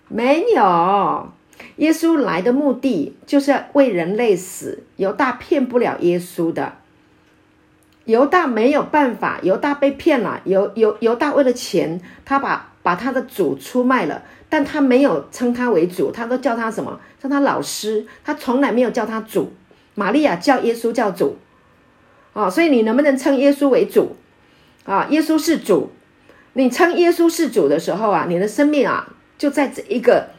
没有，耶稣来的目的就是要为人类死，犹大骗不了耶稣的。犹大没有办法，犹大被骗了。犹犹犹大为了钱，他把把他的主出卖了，但他没有称他为主，他都叫他什么？叫他老师，他从来没有叫他主。玛利亚叫耶稣叫主，啊、所以你能不能称耶稣为主？啊，耶稣是主，你称耶稣是主的时候啊，你的生命啊就在这一个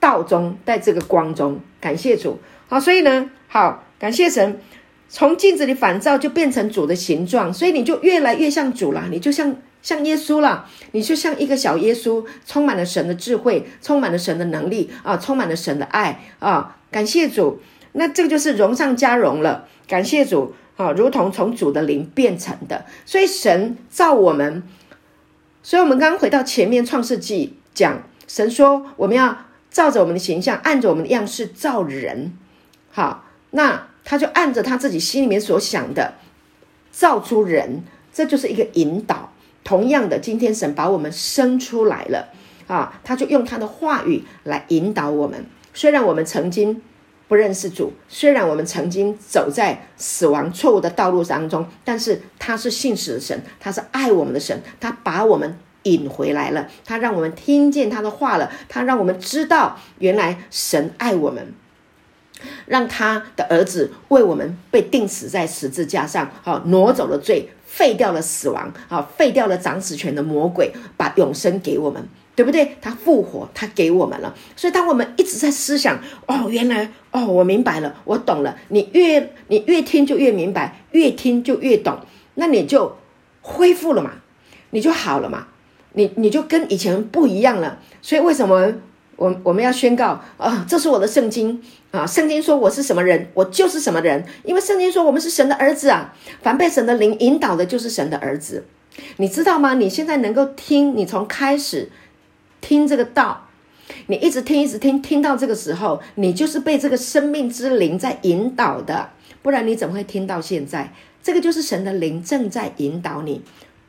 道中，在这个光中。感谢主，好，所以呢，好，感谢神。从镜子里反照就变成主的形状，所以你就越来越像主了，你就像像耶稣了，你就像一个小耶稣，充满了神的智慧，充满了神的能力啊，充满了神的爱啊！感谢主，那这个就是荣上加荣了。感谢主啊，如同从主的灵变成的，所以神造我们，所以我们刚回到前面创世纪讲，神说我们要照着我们的形象，按着我们的样式造人，好，那。他就按着他自己心里面所想的造出人，这就是一个引导。同样的，今天神把我们生出来了啊，他就用他的话语来引导我们。虽然我们曾经不认识主，虽然我们曾经走在死亡错误的道路当中，但是他是信实的神，他是爱我们的神，他把我们引回来了，他让我们听见他的话了，他让我们知道原来神爱我们。让他的儿子为我们被钉死在十字架上，好，挪走了罪，废掉了死亡，好，废掉了掌死权的魔鬼，把永生给我们，对不对？他复活，他给我们了。所以，当我们一直在思想，哦，原来，哦，我明白了，我懂了。你越你越听就越明白，越听就越懂，那你就恢复了嘛，你就好了嘛，你你就跟以前不一样了。所以，为什么？我我们要宣告啊，这是我的圣经啊！圣经说我是什么人，我就是什么人，因为圣经说我们是神的儿子啊！凡被神的灵引导的，就是神的儿子，你知道吗？你现在能够听，你从开始听这个道，你一直听，一直听，听到这个时候，你就是被这个生命之灵在引导的，不然你怎么会听到现在？这个就是神的灵正在引导你，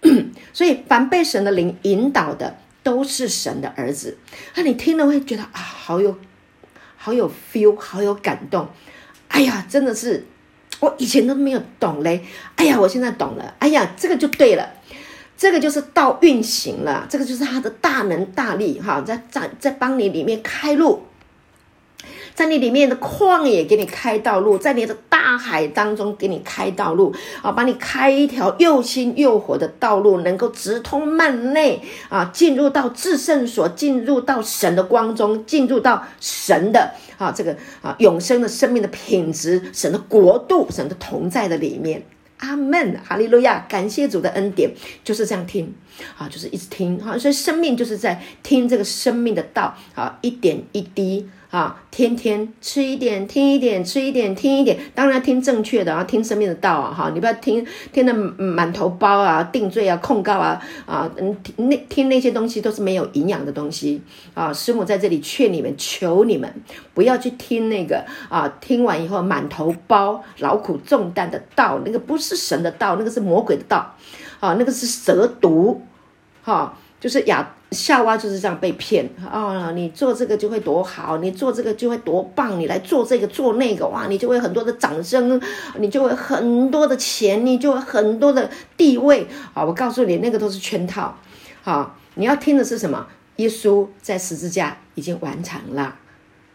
所以凡被神的灵引导的。都是神的儿子，那你听了会觉得啊，好有，好有 feel，好有感动。哎呀，真的是，我以前都没有懂嘞。哎呀，我现在懂了。哎呀，这个就对了，这个就是道运行了，这个就是他的大能大力哈，在在在帮你里面开路。在你里面的旷野给你开道路，在你的大海当中给你开道路啊，把你开一条又新又活的道路，能够直通幔内啊，进入到至圣所，进入到神的光中，进入到神的啊这个啊永生的生命的品质，神的国度，神的同在的里面。阿门，哈利路亚，感谢主的恩典，就是这样听啊，就是一直听啊，所以生命就是在听这个生命的道啊，一点一滴。啊，天天吃一点，听一点，吃一点，听一点。当然听正确的啊，听生命的道啊，哈，你不要听听的满头包啊，定罪啊，控告啊，啊，嗯，那听那些东西都是没有营养的东西啊。师母在这里劝你们，求你们不要去听那个啊，听完以后满头包、劳苦重担的道，那个不是神的道，那个是魔鬼的道，啊，那个是蛇毒，哈、就是亚。夏娃就是这样被骗啊、哦！你做这个就会多好，你做这个就会多棒，你来做这个做那个，哇！你就会很多的掌声，你就会很多的钱，你就会很多的地位啊！我告诉你，那个都是圈套。好，你要听的是什么？耶稣在十字架已经完成了，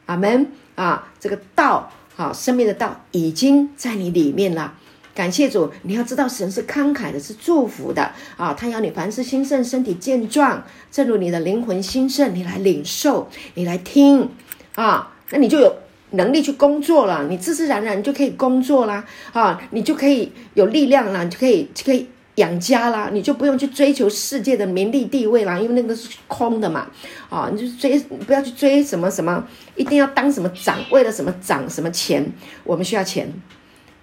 阿门啊！这个道，好，生命的道已经在你里面了。感谢主，你要知道神是慷慨的，是祝福的啊！他要你凡事兴盛，身体健壮，正如你的灵魂兴盛，你来领受，你来听啊，那你就有能力去工作了，你自自然然就可以工作啦啊，你就可以有力量了，你就可以可以养家啦，你就不用去追求世界的名利地位啦，因为那个是空的嘛啊！你就追，不要去追什么什么，一定要当什么长，为了什么长什么钱，我们需要钱，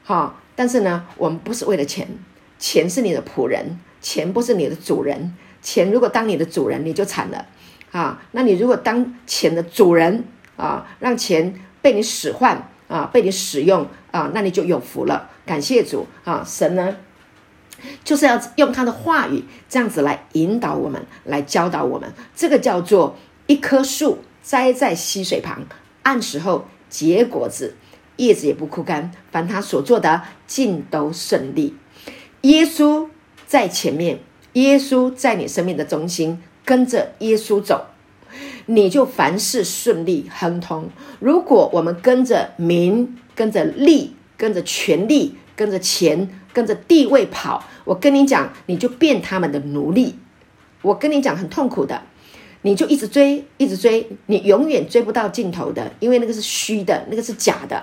好、啊。但是呢，我们不是为了钱，钱是你的仆人，钱不是你的主人。钱如果当你的主人，你就惨了啊！那你如果当钱的主人啊，让钱被你使唤啊，被你使用啊，那你就有福了。感谢主啊！神呢，就是要用他的话语这样子来引导我们，来教导我们。这个叫做一棵树栽在溪水旁，按时候结果子。叶子也不枯干，凡他所做的尽都顺利。耶稣在前面，耶稣在你生命的中心，跟着耶稣走，你就凡事顺利亨通。如果我们跟着名、跟着利、跟着权力、跟着钱、跟着地位跑，我跟你讲，你就变他们的奴隶。我跟你讲，很痛苦的，你就一直追，一直追，你永远追不到尽头的，因为那个是虚的，那个是假的。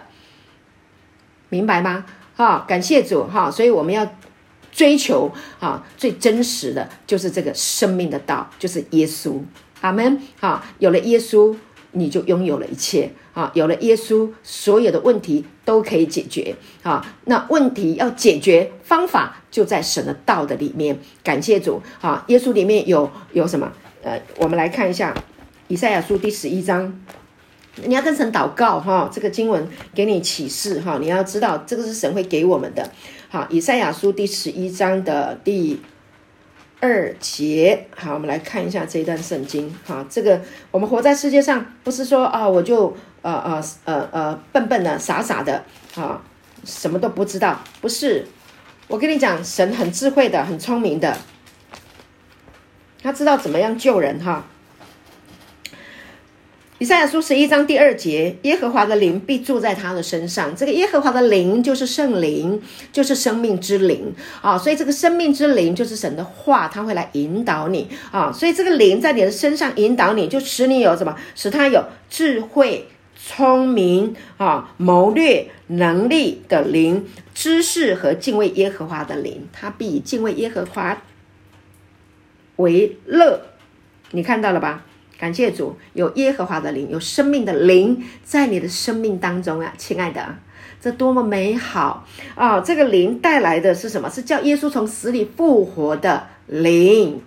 明白吗？哈，感谢主哈，所以我们要追求啊，最真实的就是这个生命的道，就是耶稣。阿门。哈，有了耶稣，你就拥有了一切啊！有了耶稣，所有的问题都可以解决啊！那问题要解决方法就在神的道的里面。感谢主哈！耶稣里面有有什么？呃，我们来看一下以赛亚书第十一章。你要跟神祷告哈，这个经文给你启示哈，你要知道这个是神会给我们的。好，以赛亚书第十一章的第二节，好，我们来看一下这一段圣经。好，这个我们活在世界上，不是说啊，我就呃呃呃呃笨笨的、傻傻的啊，什么都不知道。不是，我跟你讲，神很智慧的，很聪明的，他知道怎么样救人哈。以赛亚书十一章第二节，耶和华的灵必住在他的身上。这个耶和华的灵就是圣灵，就是生命之灵啊。所以这个生命之灵就是神的话，他会来引导你啊。所以这个灵在你的身上引导你，就使你有什么？使他有智慧、聪明啊、谋略、能力的灵，知识和敬畏耶和华的灵。他必以敬畏耶和华为乐。你看到了吧？感谢主，有耶和华的灵，有生命的灵在你的生命当中啊，亲爱的，这多么美好啊！这个灵带来的是什么？是叫耶稣从死里复活的灵，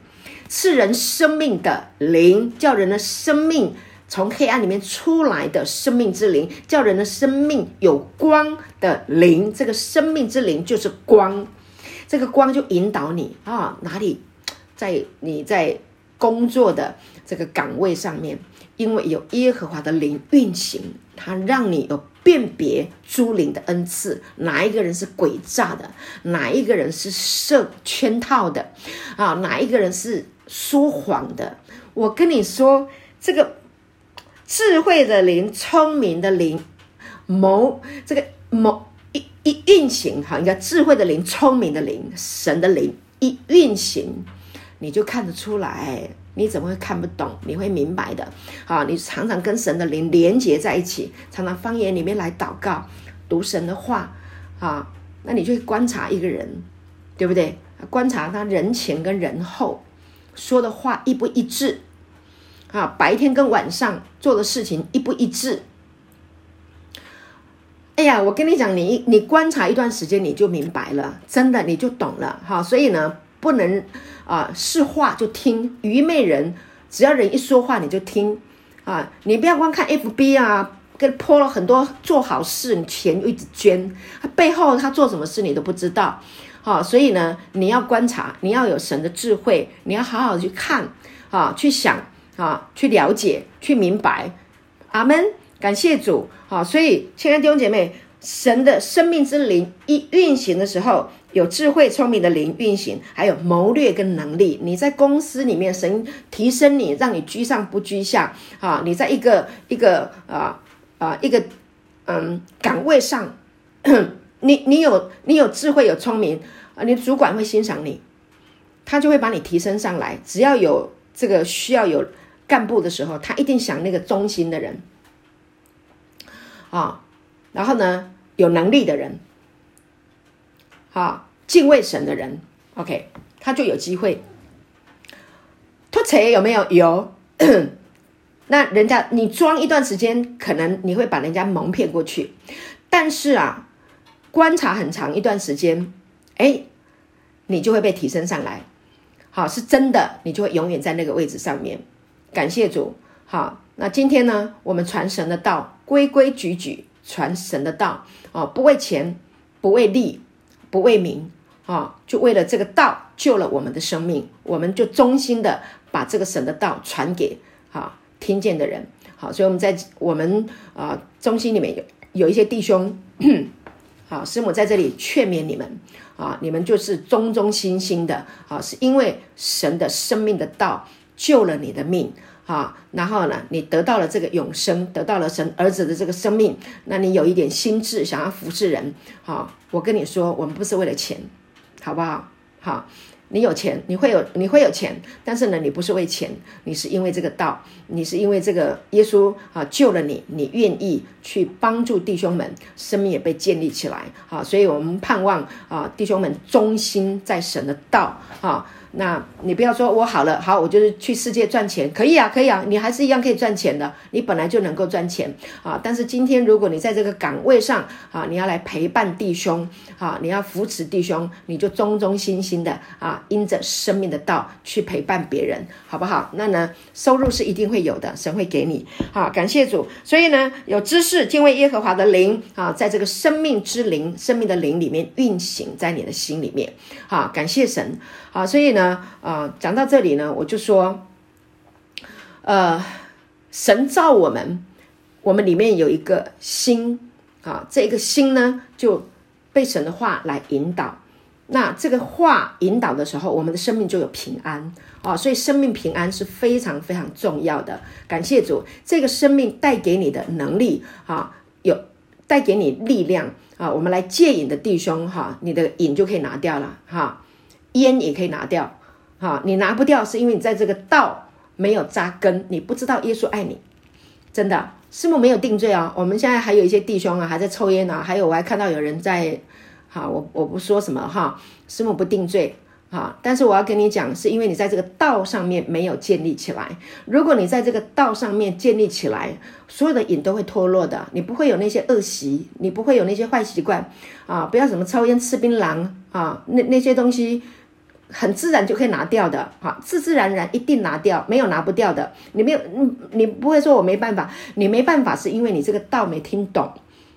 赐人生命的灵，叫人的生命从黑暗里面出来的生命之灵，叫人的生命有光的灵。这个生命之灵就是光，这个光就引导你啊，哪里在你在。工作的这个岗位上面，因为有耶和华的灵运行，他让你有辨别诸灵的恩赐，哪一个人是诡诈的，哪一个人是设圈套的，啊，哪一个人是说谎的。我跟你说，这个智慧的灵、聪明的灵、谋这个谋一一运行，哈，应该智慧的灵、聪明的灵、神的灵一运行。你就看得出来，你怎么会看不懂？你会明白的。啊，你常常跟神的灵连接在一起，常常方言里面来祷告、读神的话，啊，那你就会观察一个人，对不对？观察他人前跟人后说的话一不一致，啊，白天跟晚上做的事情一不一致。哎呀，我跟你讲，你你观察一段时间，你就明白了，真的你就懂了。哈，所以呢。不能啊，是话就听。愚昧人，只要人一说话，你就听啊！你不要光看 FB 啊，跟 po 了很多做好事，你钱一直捐，他背后他做什么事你都不知道。好，所以呢，你要观察，你要有神的智慧，你要好好去看啊，去想啊，去了解，去明白。阿门，感谢主。好，所以亲爱的弟兄姐妹，神的生命之灵一运行的时候。有智慧聪明的灵运行，还有谋略跟能力。你在公司里面，神提升你，让你居上不居下啊！你在一个一个啊啊一个嗯岗位上，你你有你有智慧有聪明啊，你主管会欣赏你，他就会把你提升上来。只要有这个需要有干部的时候，他一定想那个忠心的人啊，然后呢，有能力的人。啊，敬畏神的人，OK，他就有机会。脱贼有没有？有。那人家你装一段时间，可能你会把人家蒙骗过去。但是啊，观察很长一段时间，哎，你就会被提升上来。好，是真的，你就会永远在那个位置上面。感谢主。好，那今天呢，我们传神的道，规规矩矩传神的道啊，不为钱，不为利。不为名啊，就为了这个道救了我们的生命，我们就衷心的把这个神的道传给啊听见的人。好，所以我们在我们啊中心里面有有一些弟兄，好，师母在这里劝勉你们啊，你们就是忠忠心心的啊，是因为神的生命的道救了你的命。啊，然后呢，你得到了这个永生，得到了神儿子的这个生命，那你有一点心智，想要服侍人。好，我跟你说，我们不是为了钱，好不好？好，你有钱，你会有你会有钱，但是呢，你不是为钱，你是因为这个道，你是因为这个耶稣啊救了你，你愿意去帮助弟兄们，生命也被建立起来啊，所以我们盼望啊弟兄们忠心在神的道啊。那你不要说我好了，好，我就是去世界赚钱，可以啊，可以啊，你还是一样可以赚钱的，你本来就能够赚钱啊。但是今天如果你在这个岗位上啊，你要来陪伴弟兄啊，你要扶持弟兄，你就忠忠心心的啊，因着生命的道去陪伴别人，好不好？那呢，收入是一定会有的，神会给你。好，感谢主。所以呢，有知识、敬畏耶和华的灵啊，在这个生命之灵、生命的灵里面运行在你的心里面。好，感谢神。好，所以呢，啊，讲到这里呢，我就说，呃，神造我们，我们里面有一个心啊，这个心呢就被神的话来引导。那这个话引导的时候，我们的生命就有平安啊，所以生命平安是非常非常重要的。感谢主，这个生命带给你的能力啊，有带给你力量啊。我们来戒瘾的弟兄哈，你的瘾就可以拿掉了哈。烟也可以拿掉，哈，你拿不掉是因为你在这个道没有扎根，你不知道耶稣爱你，真的，师母没有定罪啊。我们现在还有一些弟兄啊，还在抽烟啊，还有我还看到有人在，哈，我我不说什么哈，师母不定罪，哈，但是我要跟你讲，是因为你在这个道上面没有建立起来。如果你在这个道上面建立起来，所有的瘾都会脱落的，你不会有那些恶习，你不会有那些坏习惯，啊，不要什么抽烟、吃槟榔啊，那那些东西。很自然就可以拿掉的，哈，自自然然一定拿掉，没有拿不掉的。你没有，你你不会说我没办法，你没办法是因为你这个道没听懂，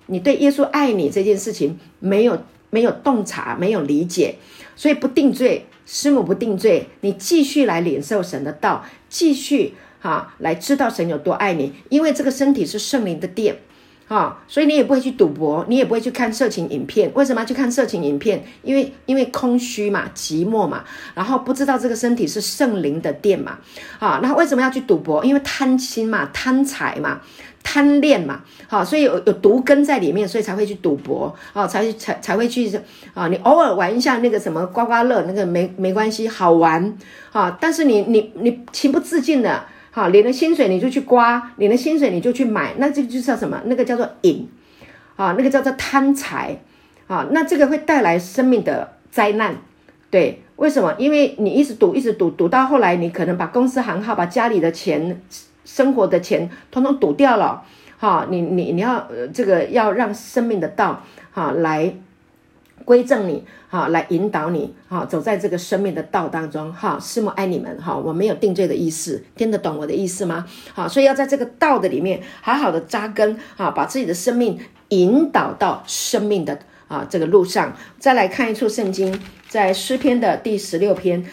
你对耶稣爱你这件事情没有没有洞察，没有理解，所以不定罪，师母不定罪，你继续来领受神的道，继续哈来知道神有多爱你，因为这个身体是圣灵的殿。啊、所以你也不会去赌博，你也不会去看色情影片。为什么要去看色情影片？因为因为空虚嘛，寂寞嘛，然后不知道这个身体是圣灵的殿嘛。啊、那为什么要去赌博？因为贪心嘛，贪财嘛，贪恋嘛。好、所以有有毒根在里面，所以才会去赌博。啊、哦，才才才会去啊、你偶尔玩一下那个什么刮刮乐，那个没没关系，好玩。啊、但是你你你情不自禁的。好，领了薪水你就去刮，领了薪水你就去买，那这个就叫什么？那个叫做瘾，啊，那个叫做贪财，啊，那这个会带来生命的灾难，对，为什么？因为你一直赌，一直赌，赌到后来，你可能把公司行号，把家里的钱、生活的钱，统统赌掉了，哈，你你你要这个要让生命的道，哈，来。归正你，哈，来引导你，哈，走在这个生命的道当中，哈，师母爱你们，哈，我没有定罪的意思，听得懂我的意思吗？好，所以要在这个道的里面好好的扎根，啊，把自己的生命引导到生命的啊这个路上。再来看一处圣经，在诗篇的第十六篇，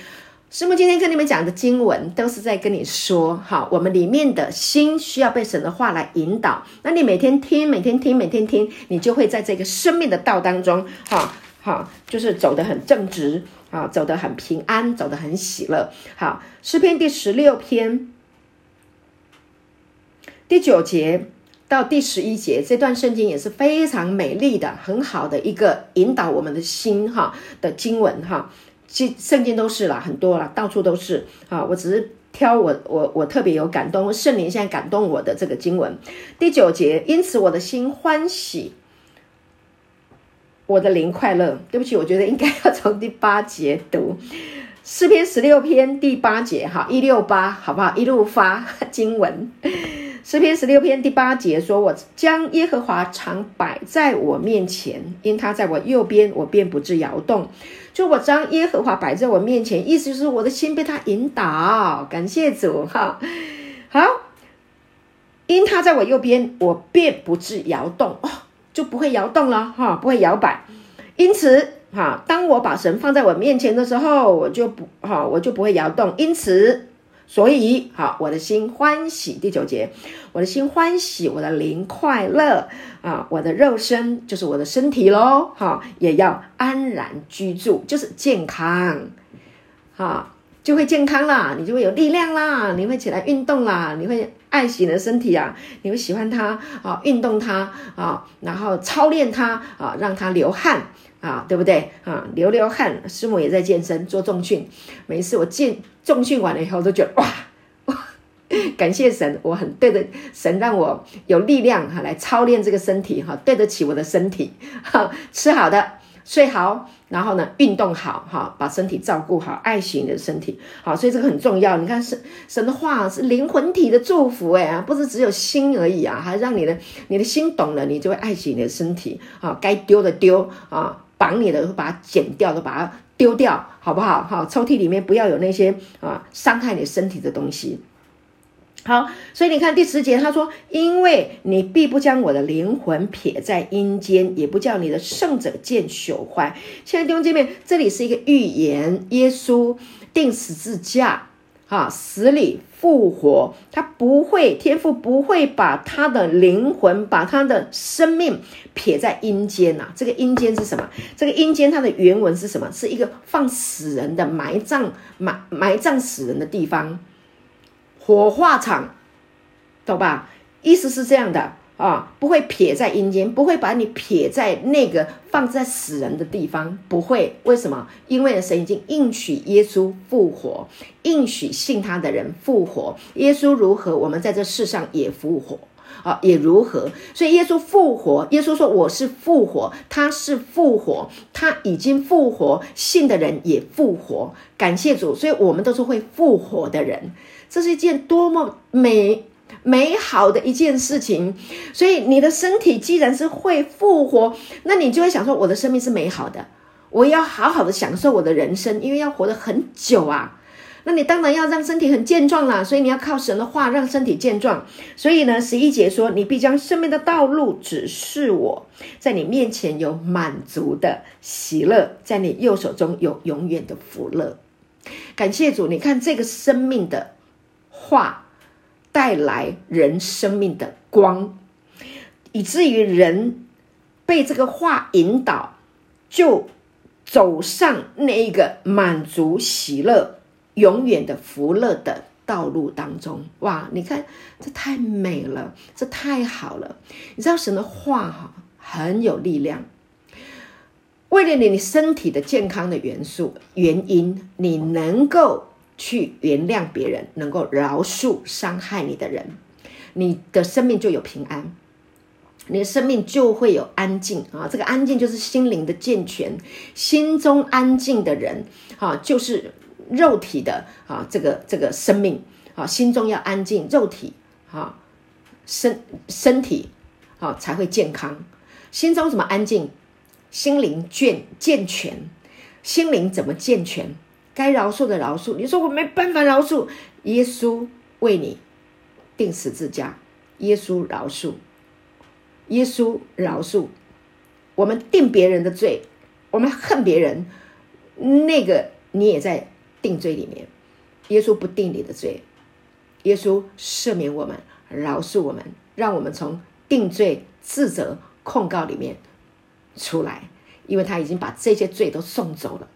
师母今天跟你们讲的经文都是在跟你说，哈，我们里面的心需要被神的话来引导，那你每天听，每天听，每天听，你就会在这个生命的道当中，哈。哈，就是走得很正直，啊，走得很平安，走得很喜乐。好，诗篇第十六篇第九节到第十一节这段圣经也是非常美丽的，很好的一个引导我们的心哈的经文哈。经圣经都是啦，很多啦，到处都是啊。我只是挑我我我特别有感动，圣灵现在感动我的这个经文。第九节，因此我的心欢喜。我的灵快乐，对不起，我觉得应该要从第八节读诗篇十六篇第八节，哈，一六八，好不好？一路发经文，诗篇十六篇第八节说：“我将耶和华常摆在我面前，因他在我右边，我便不致摇动。”就我将耶和华摆在我面前，意思就是我的心被他引导。感谢主，哈，好，因他在我右边，我便不致摇动。哦就不会摇动了哈，不会摇摆。因此哈，当我把神放在我面前的时候，我就不哈，我就不会摇动。因此，所以好，我的心欢喜。第九节，我的心欢喜，我的灵快乐啊，我的肉身就是我的身体喽哈，也要安然居住，就是健康哈。就会健康啦，你就会有力量啦，你会起来运动啦，你会爱惜你的身体啊，你会喜欢它啊，运动它啊，然后操练它啊，让它流汗啊，对不对啊？流流汗，师母也在健身做重训，每次我健重训完了以后都觉得哇哇，感谢神，我很对的神让我有力量哈来操练这个身体哈，对得起我的身体哈，吃好的。睡好，然后呢，运动好，哈，把身体照顾好，爱惜你的身体，好，所以这个很重要。你看，神神的话是灵魂体的祝福，哎，不是只有心而已啊，还让你的你的心懂了，你就会爱惜你的身体，啊，该丢的丢，啊，绑你的把它剪掉，都把它丢掉，好不好？好，抽屉里面不要有那些啊伤害你身体的东西。好，所以你看第十节，他说：“因为你必不将我的灵魂撇在阴间，也不叫你的圣者见朽坏。”现在弟兄姐妹，这里是一个预言，耶稣钉十字架，啊，死里复活，他不会，天父不会把他的灵魂，把他的生命撇在阴间呐。这个阴间是什么？这个阴间它的原文是什么？是一个放死人的埋葬埋埋葬死人的地方。火化场，懂吧？意思是这样的啊，不会撇在阴间，不会把你撇在那个放在死人的地方，不会。为什么？因为神已经应许耶稣复活，应许信他的人复活。耶稣如何，我们在这世上也复活啊，也如何。所以耶稣复活，耶稣说我是复活，他是复活，他已经复活，信的人也复活。感谢主，所以我们都是会复活的人。这是一件多么美美好的一件事情，所以你的身体既然是会复活，那你就会想说：我的生命是美好的，我要好好的享受我的人生，因为要活得很久啊。那你当然要让身体很健壮啦，所以你要靠神的话让身体健壮。所以呢，十一节说：你必将生命的道路指示我，在你面前有满足的喜乐，在你右手中有永远的福乐。感谢主，你看这个生命的。话带来人生命的光，以至于人被这个话引导，就走上那一个满足、喜乐、永远的福乐的道路当中。哇，你看这太美了，这太好了！你知道神的话哈很有力量，为了你身体的健康的元素原因，你能够。去原谅别人，能够饶恕伤害你的人，你的生命就有平安，你的生命就会有安静啊！这个安静就是心灵的健全，心中安静的人啊，就是肉体的啊，这个这个生命啊，心中要安静，肉体啊，身身体啊才会健康。心中怎么安静？心灵健健全，心灵怎么健全？该饶恕的饶恕，你说我没办法饶恕，耶稣为你钉十字架，耶稣饶恕，耶稣饶恕。我们定别人的罪，我们恨别人，那个你也在定罪里面。耶稣不定你的罪，耶稣赦免我们，饶恕我们，让我们从定罪、自责、控告里面出来，因为他已经把这些罪都送走了。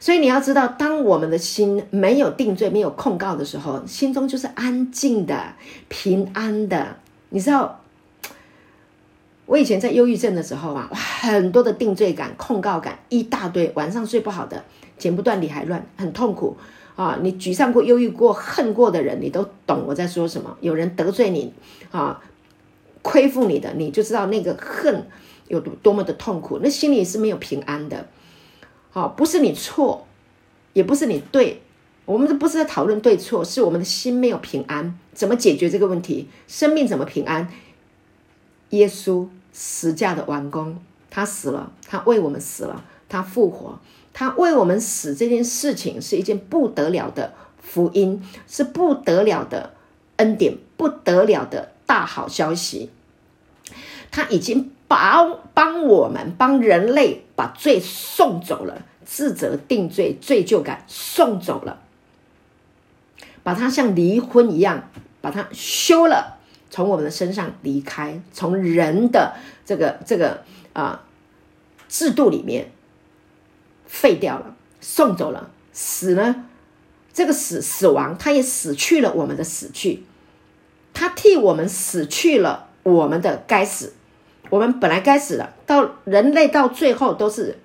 所以你要知道，当我们的心没有定罪、没有控告的时候，心中就是安静的、平安的。你知道，我以前在忧郁症的时候啊，很多的定罪感、控告感一大堆，晚上睡不好的，剪不断理还乱，很痛苦啊！你沮丧过、忧郁过、恨过的人，你都懂我在说什么。有人得罪你啊，亏负你的，你就知道那个恨有多多么的痛苦，那心里是没有平安的。哦，不是你错，也不是你对，我们都不是在讨论对错，是我们的心没有平安。怎么解决这个问题？生命怎么平安？耶稣十架的完工，他死了，他为我们死了，他复活，他为我们死这件事情是一件不得了的福音，是不得了的恩典，不得了的大好消息。他已经。把帮我们，帮人类把罪送走了，自责、定罪、罪疚感送走了，把它像离婚一样，把它休了，从我们的身上离开，从人的这个这个啊、制度里面废掉了，送走了。死呢？这个死死亡，他也死去了我们的死去，他替我们死去了我们的该死。我们本来该死的，到人类到最后都是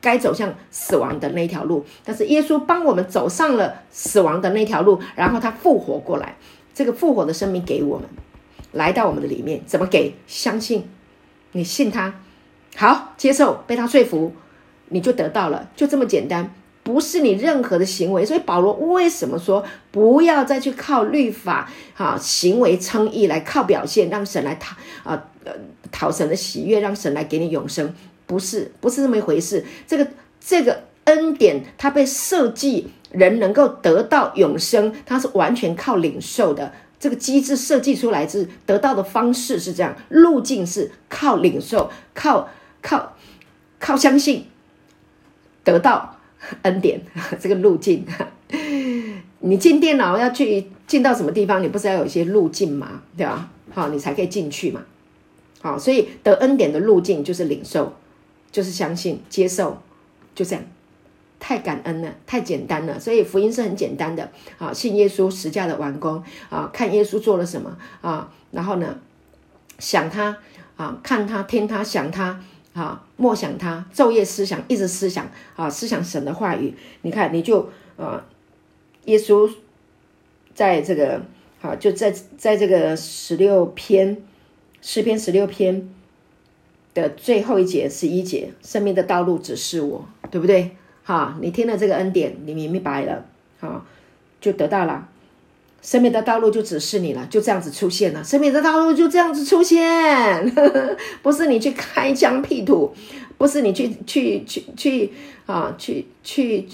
该走向死亡的那条路，但是耶稣帮我们走上了死亡的那条路，然后他复活过来，这个复活的生命给我们，来到我们的里面，怎么给？相信，你信他，好，接受，被他说服，你就得到了，就这么简单。不是你任何的行为，所以保罗为什么说不要再去靠律法、哈行为称义来靠表现，让神来讨啊呃讨神的喜悦，让神来给你永生？不是，不是这么一回事。这个这个恩典，它被设计人能够得到永生，它是完全靠领受的。这个机制设计出来是得到的方式是这样，路径是靠领受，靠靠靠相信得到。恩典 这个路径，你进电脑要去进到什么地方？你不是要有一些路径吗？对吧？好，你才可以进去嘛。好，所以得恩典的路径就是领受，就是相信、接受，就这样。太感恩了，太简单了。所以福音是很简单的啊，信耶稣十架的完工啊，看耶稣做了什么啊，然后呢，想他啊，看他，听他，想他。啊，默想他，昼夜思想，一直思想啊，思想神的话语。你看，你就啊，耶稣在这个啊，就在在这个十六篇诗篇十六篇的最后一节十一节，生命的道路指示我，对不对？哈，你听了这个恩典，你明白了，好，就得到了。生命的道路就指示你了，就这样子出现了。生命的道路就这样子出现，呵呵，不是你去开疆辟土，不是你去去去去啊，去去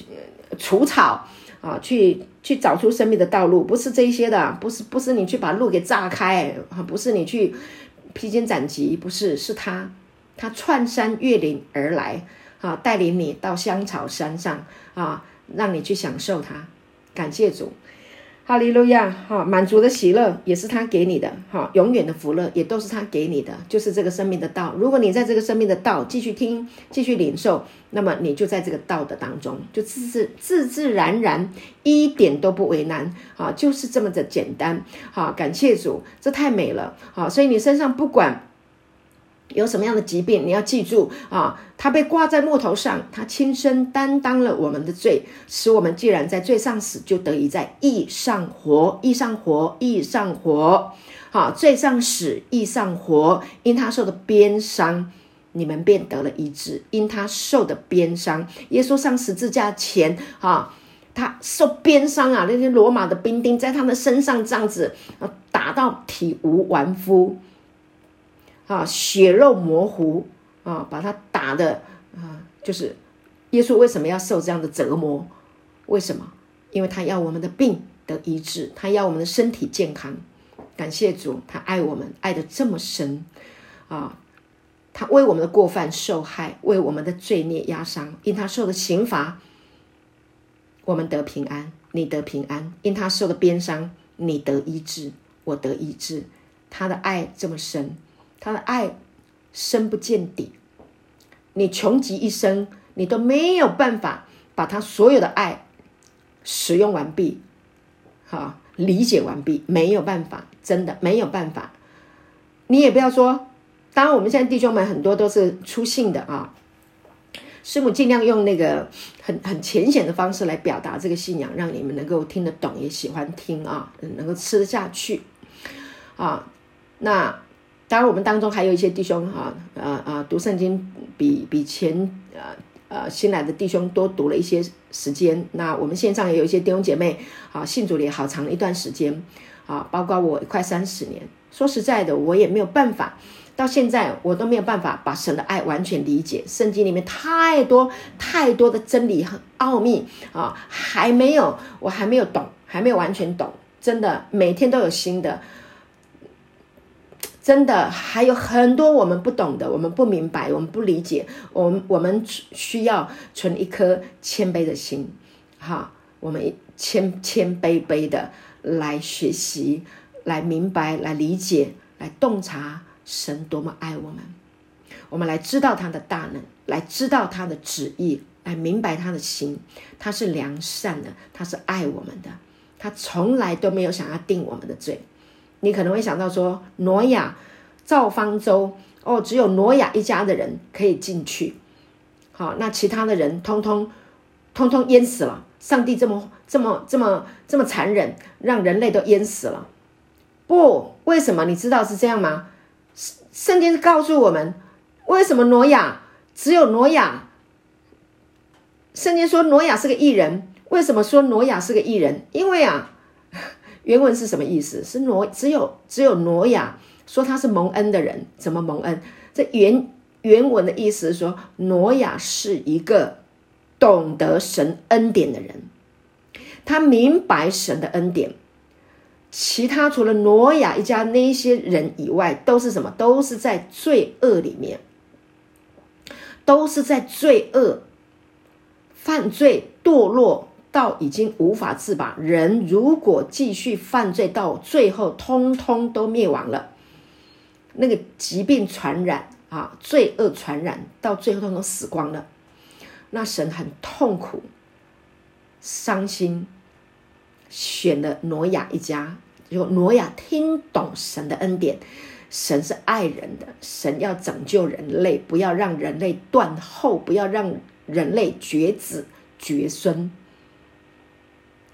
除草啊，去去找出生命的道路，不是这些的，不是不是你去把路给炸开啊，不是你去披荆斩棘，不是，是他，他窜山越岭而来啊，带领你到香草山上啊，让你去享受它，感谢主。哈利路亚！哈，满足的喜乐也是他给你的，哈，永远的福乐也都是他给你的，就是这个生命的道。如果你在这个生命的道继续听、继续领受，那么你就在这个道的当中，就自自自自然然，一点都不为难，啊，就是这么的简单，好，感谢主，这太美了，好，所以你身上不管。有什么样的疾病，你要记住啊！他被挂在木头上，他亲身担当了我们的罪，使我们既然在罪上死，就得以在义上活。义上活，义上活。好，罪上死，义上活。因他受的鞭伤，你们便得了医治。因他受的鞭伤，耶稣上十字架前，啊，他受鞭伤啊，那些罗马的兵丁在他的身上这样子啊，打到体无完肤。啊，血肉模糊啊，把他打的啊，就是耶稣为什么要受这样的折磨？为什么？因为他要我们的病得医治，他要我们的身体健康。感谢主，他爱我们爱的这么深啊！他为我们的过犯受害，为我们的罪孽压伤，因他受的刑罚，我们得平安，你得平安；因他受的鞭伤，你得医治，我得医治。他的爱这么深。他的爱深不见底，你穷极一生，你都没有办法把他所有的爱使用完毕，好，理解完毕，没有办法，真的没有办法。你也不要说，当然我们现在弟兄们很多都是初信的啊，师母尽量用那个很很浅显的方式来表达这个信仰，让你们能够听得懂，也喜欢听啊，能够吃得下去啊，那。当然，我们当中还有一些弟兄哈，呃呃，读圣经比比前呃呃新来的弟兄多读了一些时间。那我们线上也有一些弟兄姐妹啊，信主也好长一段时间啊，包括我快三十年。说实在的，我也没有办法，到现在我都没有办法把神的爱完全理解。圣经里面太多太多的真理和奥秘啊，还没有，我还没有懂，还没有完全懂。真的，每天都有新的。真的还有很多我们不懂的，我们不明白，我们不理解，我们我们需要存一颗谦卑的心，哈，我们谦谦卑卑的来学习，来明白，来理解，来洞察神多么爱我们，我们来知道他的大能，来知道他的旨意，来明白他的心，他是良善的，他是爱我们的，他从来都没有想要定我们的罪。你可能会想到说，挪亚造方舟哦，只有挪亚一家的人可以进去。好，那其他的人通通通通淹死了。上帝这么这么这么这么残忍，让人类都淹死了。不，为什么？你知道是这样吗？圣经告诉我们，为什么挪亚只有挪亚？圣经说挪亚是个义人，为什么说挪亚是个义人？因为啊，原文是什么意思？是挪只有只有挪亚说他是蒙恩的人，怎么蒙恩？这原原文的意思是说，挪亚是一个懂得神恩典的人，他明白神的恩典。其他除了挪亚一家那些人以外，都是什么？都是在罪恶里面，都是在罪恶、犯罪、堕落到已经无法自拔。人如果继续犯罪到最后，通通都灭亡了。那个疾病传染啊，罪恶传染到最后，通通死光了。那神很痛苦、伤心，选了挪亚一家。就挪亚听懂神的恩典，神是爱人的，神要拯救人类，不要让人类断后，不要让人类绝子绝孙。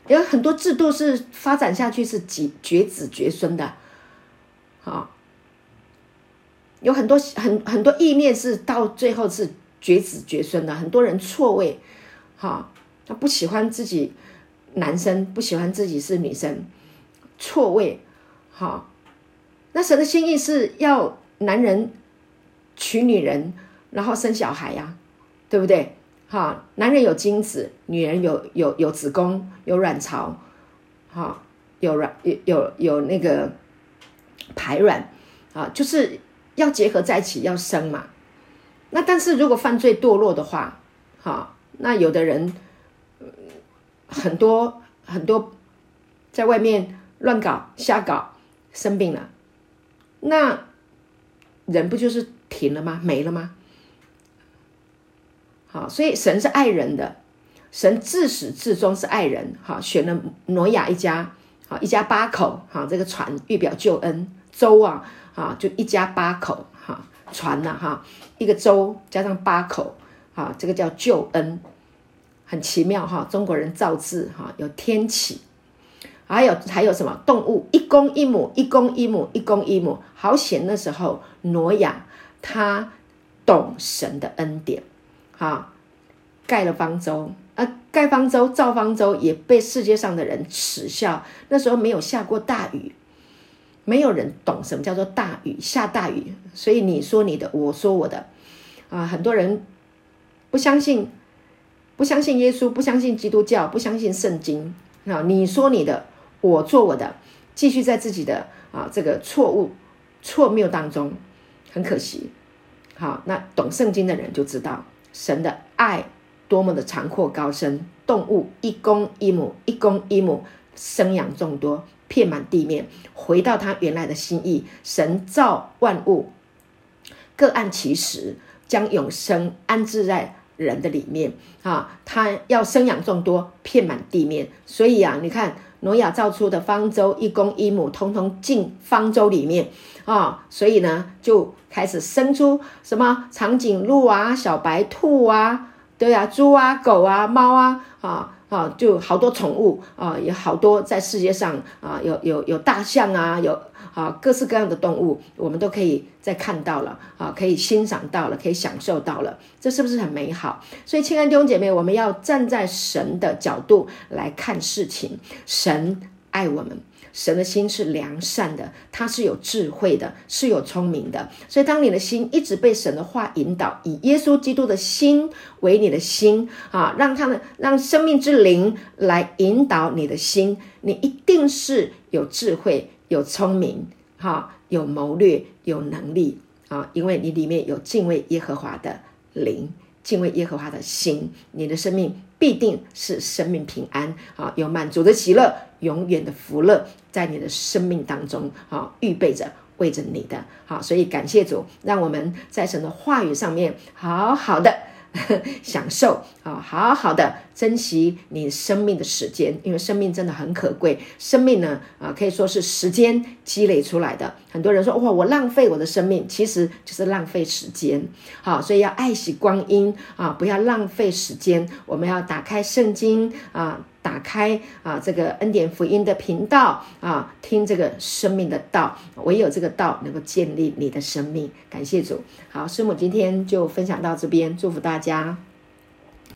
有很多制度是发展下去是绝绝子绝孙的，好，有很多很很多意念是到最后是绝子绝孙的，很多人错位，哈，他不喜欢自己男生，不喜欢自己是女生。错位，好，那神的心意是要男人娶女人，然后生小孩呀、对不对？哈，男人有精子，女人有有有子宫，有卵巢，哈，有卵有有有那个排卵，啊，就是要结合在一起要生嘛。那但是如果犯罪堕落的话，哈，那有的人很多很多在外面。乱搞瞎搞，生病了，那人不就是停了吗？没了吗？好，所以神是爱人的，神自始至终是爱人。哈，选了挪亚一家，好，一家八口，哈，这个船预表救恩，舟啊，啊，就一家八口，哈，船呐，哈，一个舟加上八口，啊，这个叫救恩，很奇妙哈。中国人造字哈，有天启。还有还有什么动物？一公一母，一公一母，一公一母。好险那时候挪亚他懂神的恩典，哈，盖了方舟啊，盖方舟造方舟也被世界上的人耻笑。那时候没有下过大雨，没有人懂什么叫做大雨，下大雨。所以你说你的，我说我的，啊，很多人不相信，不相信耶稣，不相信基督教，不相信圣经啊，你说你的。我做我的，继续在自己的啊这个错误错谬当中，很可惜。好，那懂圣经的人就知道神的爱多么的长阔高深。动物一公一母，一公一母，生养众多，遍满地面。回到他原来的心意，神造万物，各按其时，将永生安置在人的里面啊。他要生养众多，遍满地面。所以啊，你看。挪亚造出的方舟，一公一母，通通进方舟里面啊、所以呢，就开始生出什么长颈鹿啊、小白兔啊，对啊，猪啊、狗啊、猫啊，啊啊，就好多宠物啊，有好多在世界上啊，有有有大象啊，有。啊，各式各样的动物，我们都可以再看到了啊，可以欣赏到了，可以享受到了，这是不是很美好？所以，亲爱的弟兄姐妹，我们要站在神的角度来看事情。神爱我们，神的心是良善的，他是有智慧的，是有聪明的。所以，当你的心一直被神的话引导，以耶稣基督的心为你的心啊，让他们让生命之灵来引导你的心，你一定是有智慧。有聪明，哈，有谋略，有能力啊！因为你里面有敬畏耶和华的灵，敬畏耶和华的心，你的生命必定是生命平安啊！有满足的喜乐，永远的福乐在你的生命当中啊，预备着为着你的好，所以感谢主，让我们在神的话语上面好好的 享受啊，好好的珍惜你生命的时间，因为生命真的很可贵。生命呢，啊，可以说是时间积累出来的。很多人说哇，我浪费我的生命，其实就是浪费时间。好，所以要爱惜光阴啊，不要浪费时间。我们要打开圣经啊，打开啊这个恩典福音的频道啊，听这个生命的道。唯有这个道能够建立你的生命。感谢主。好，师母今天就分享到这边，祝福大家。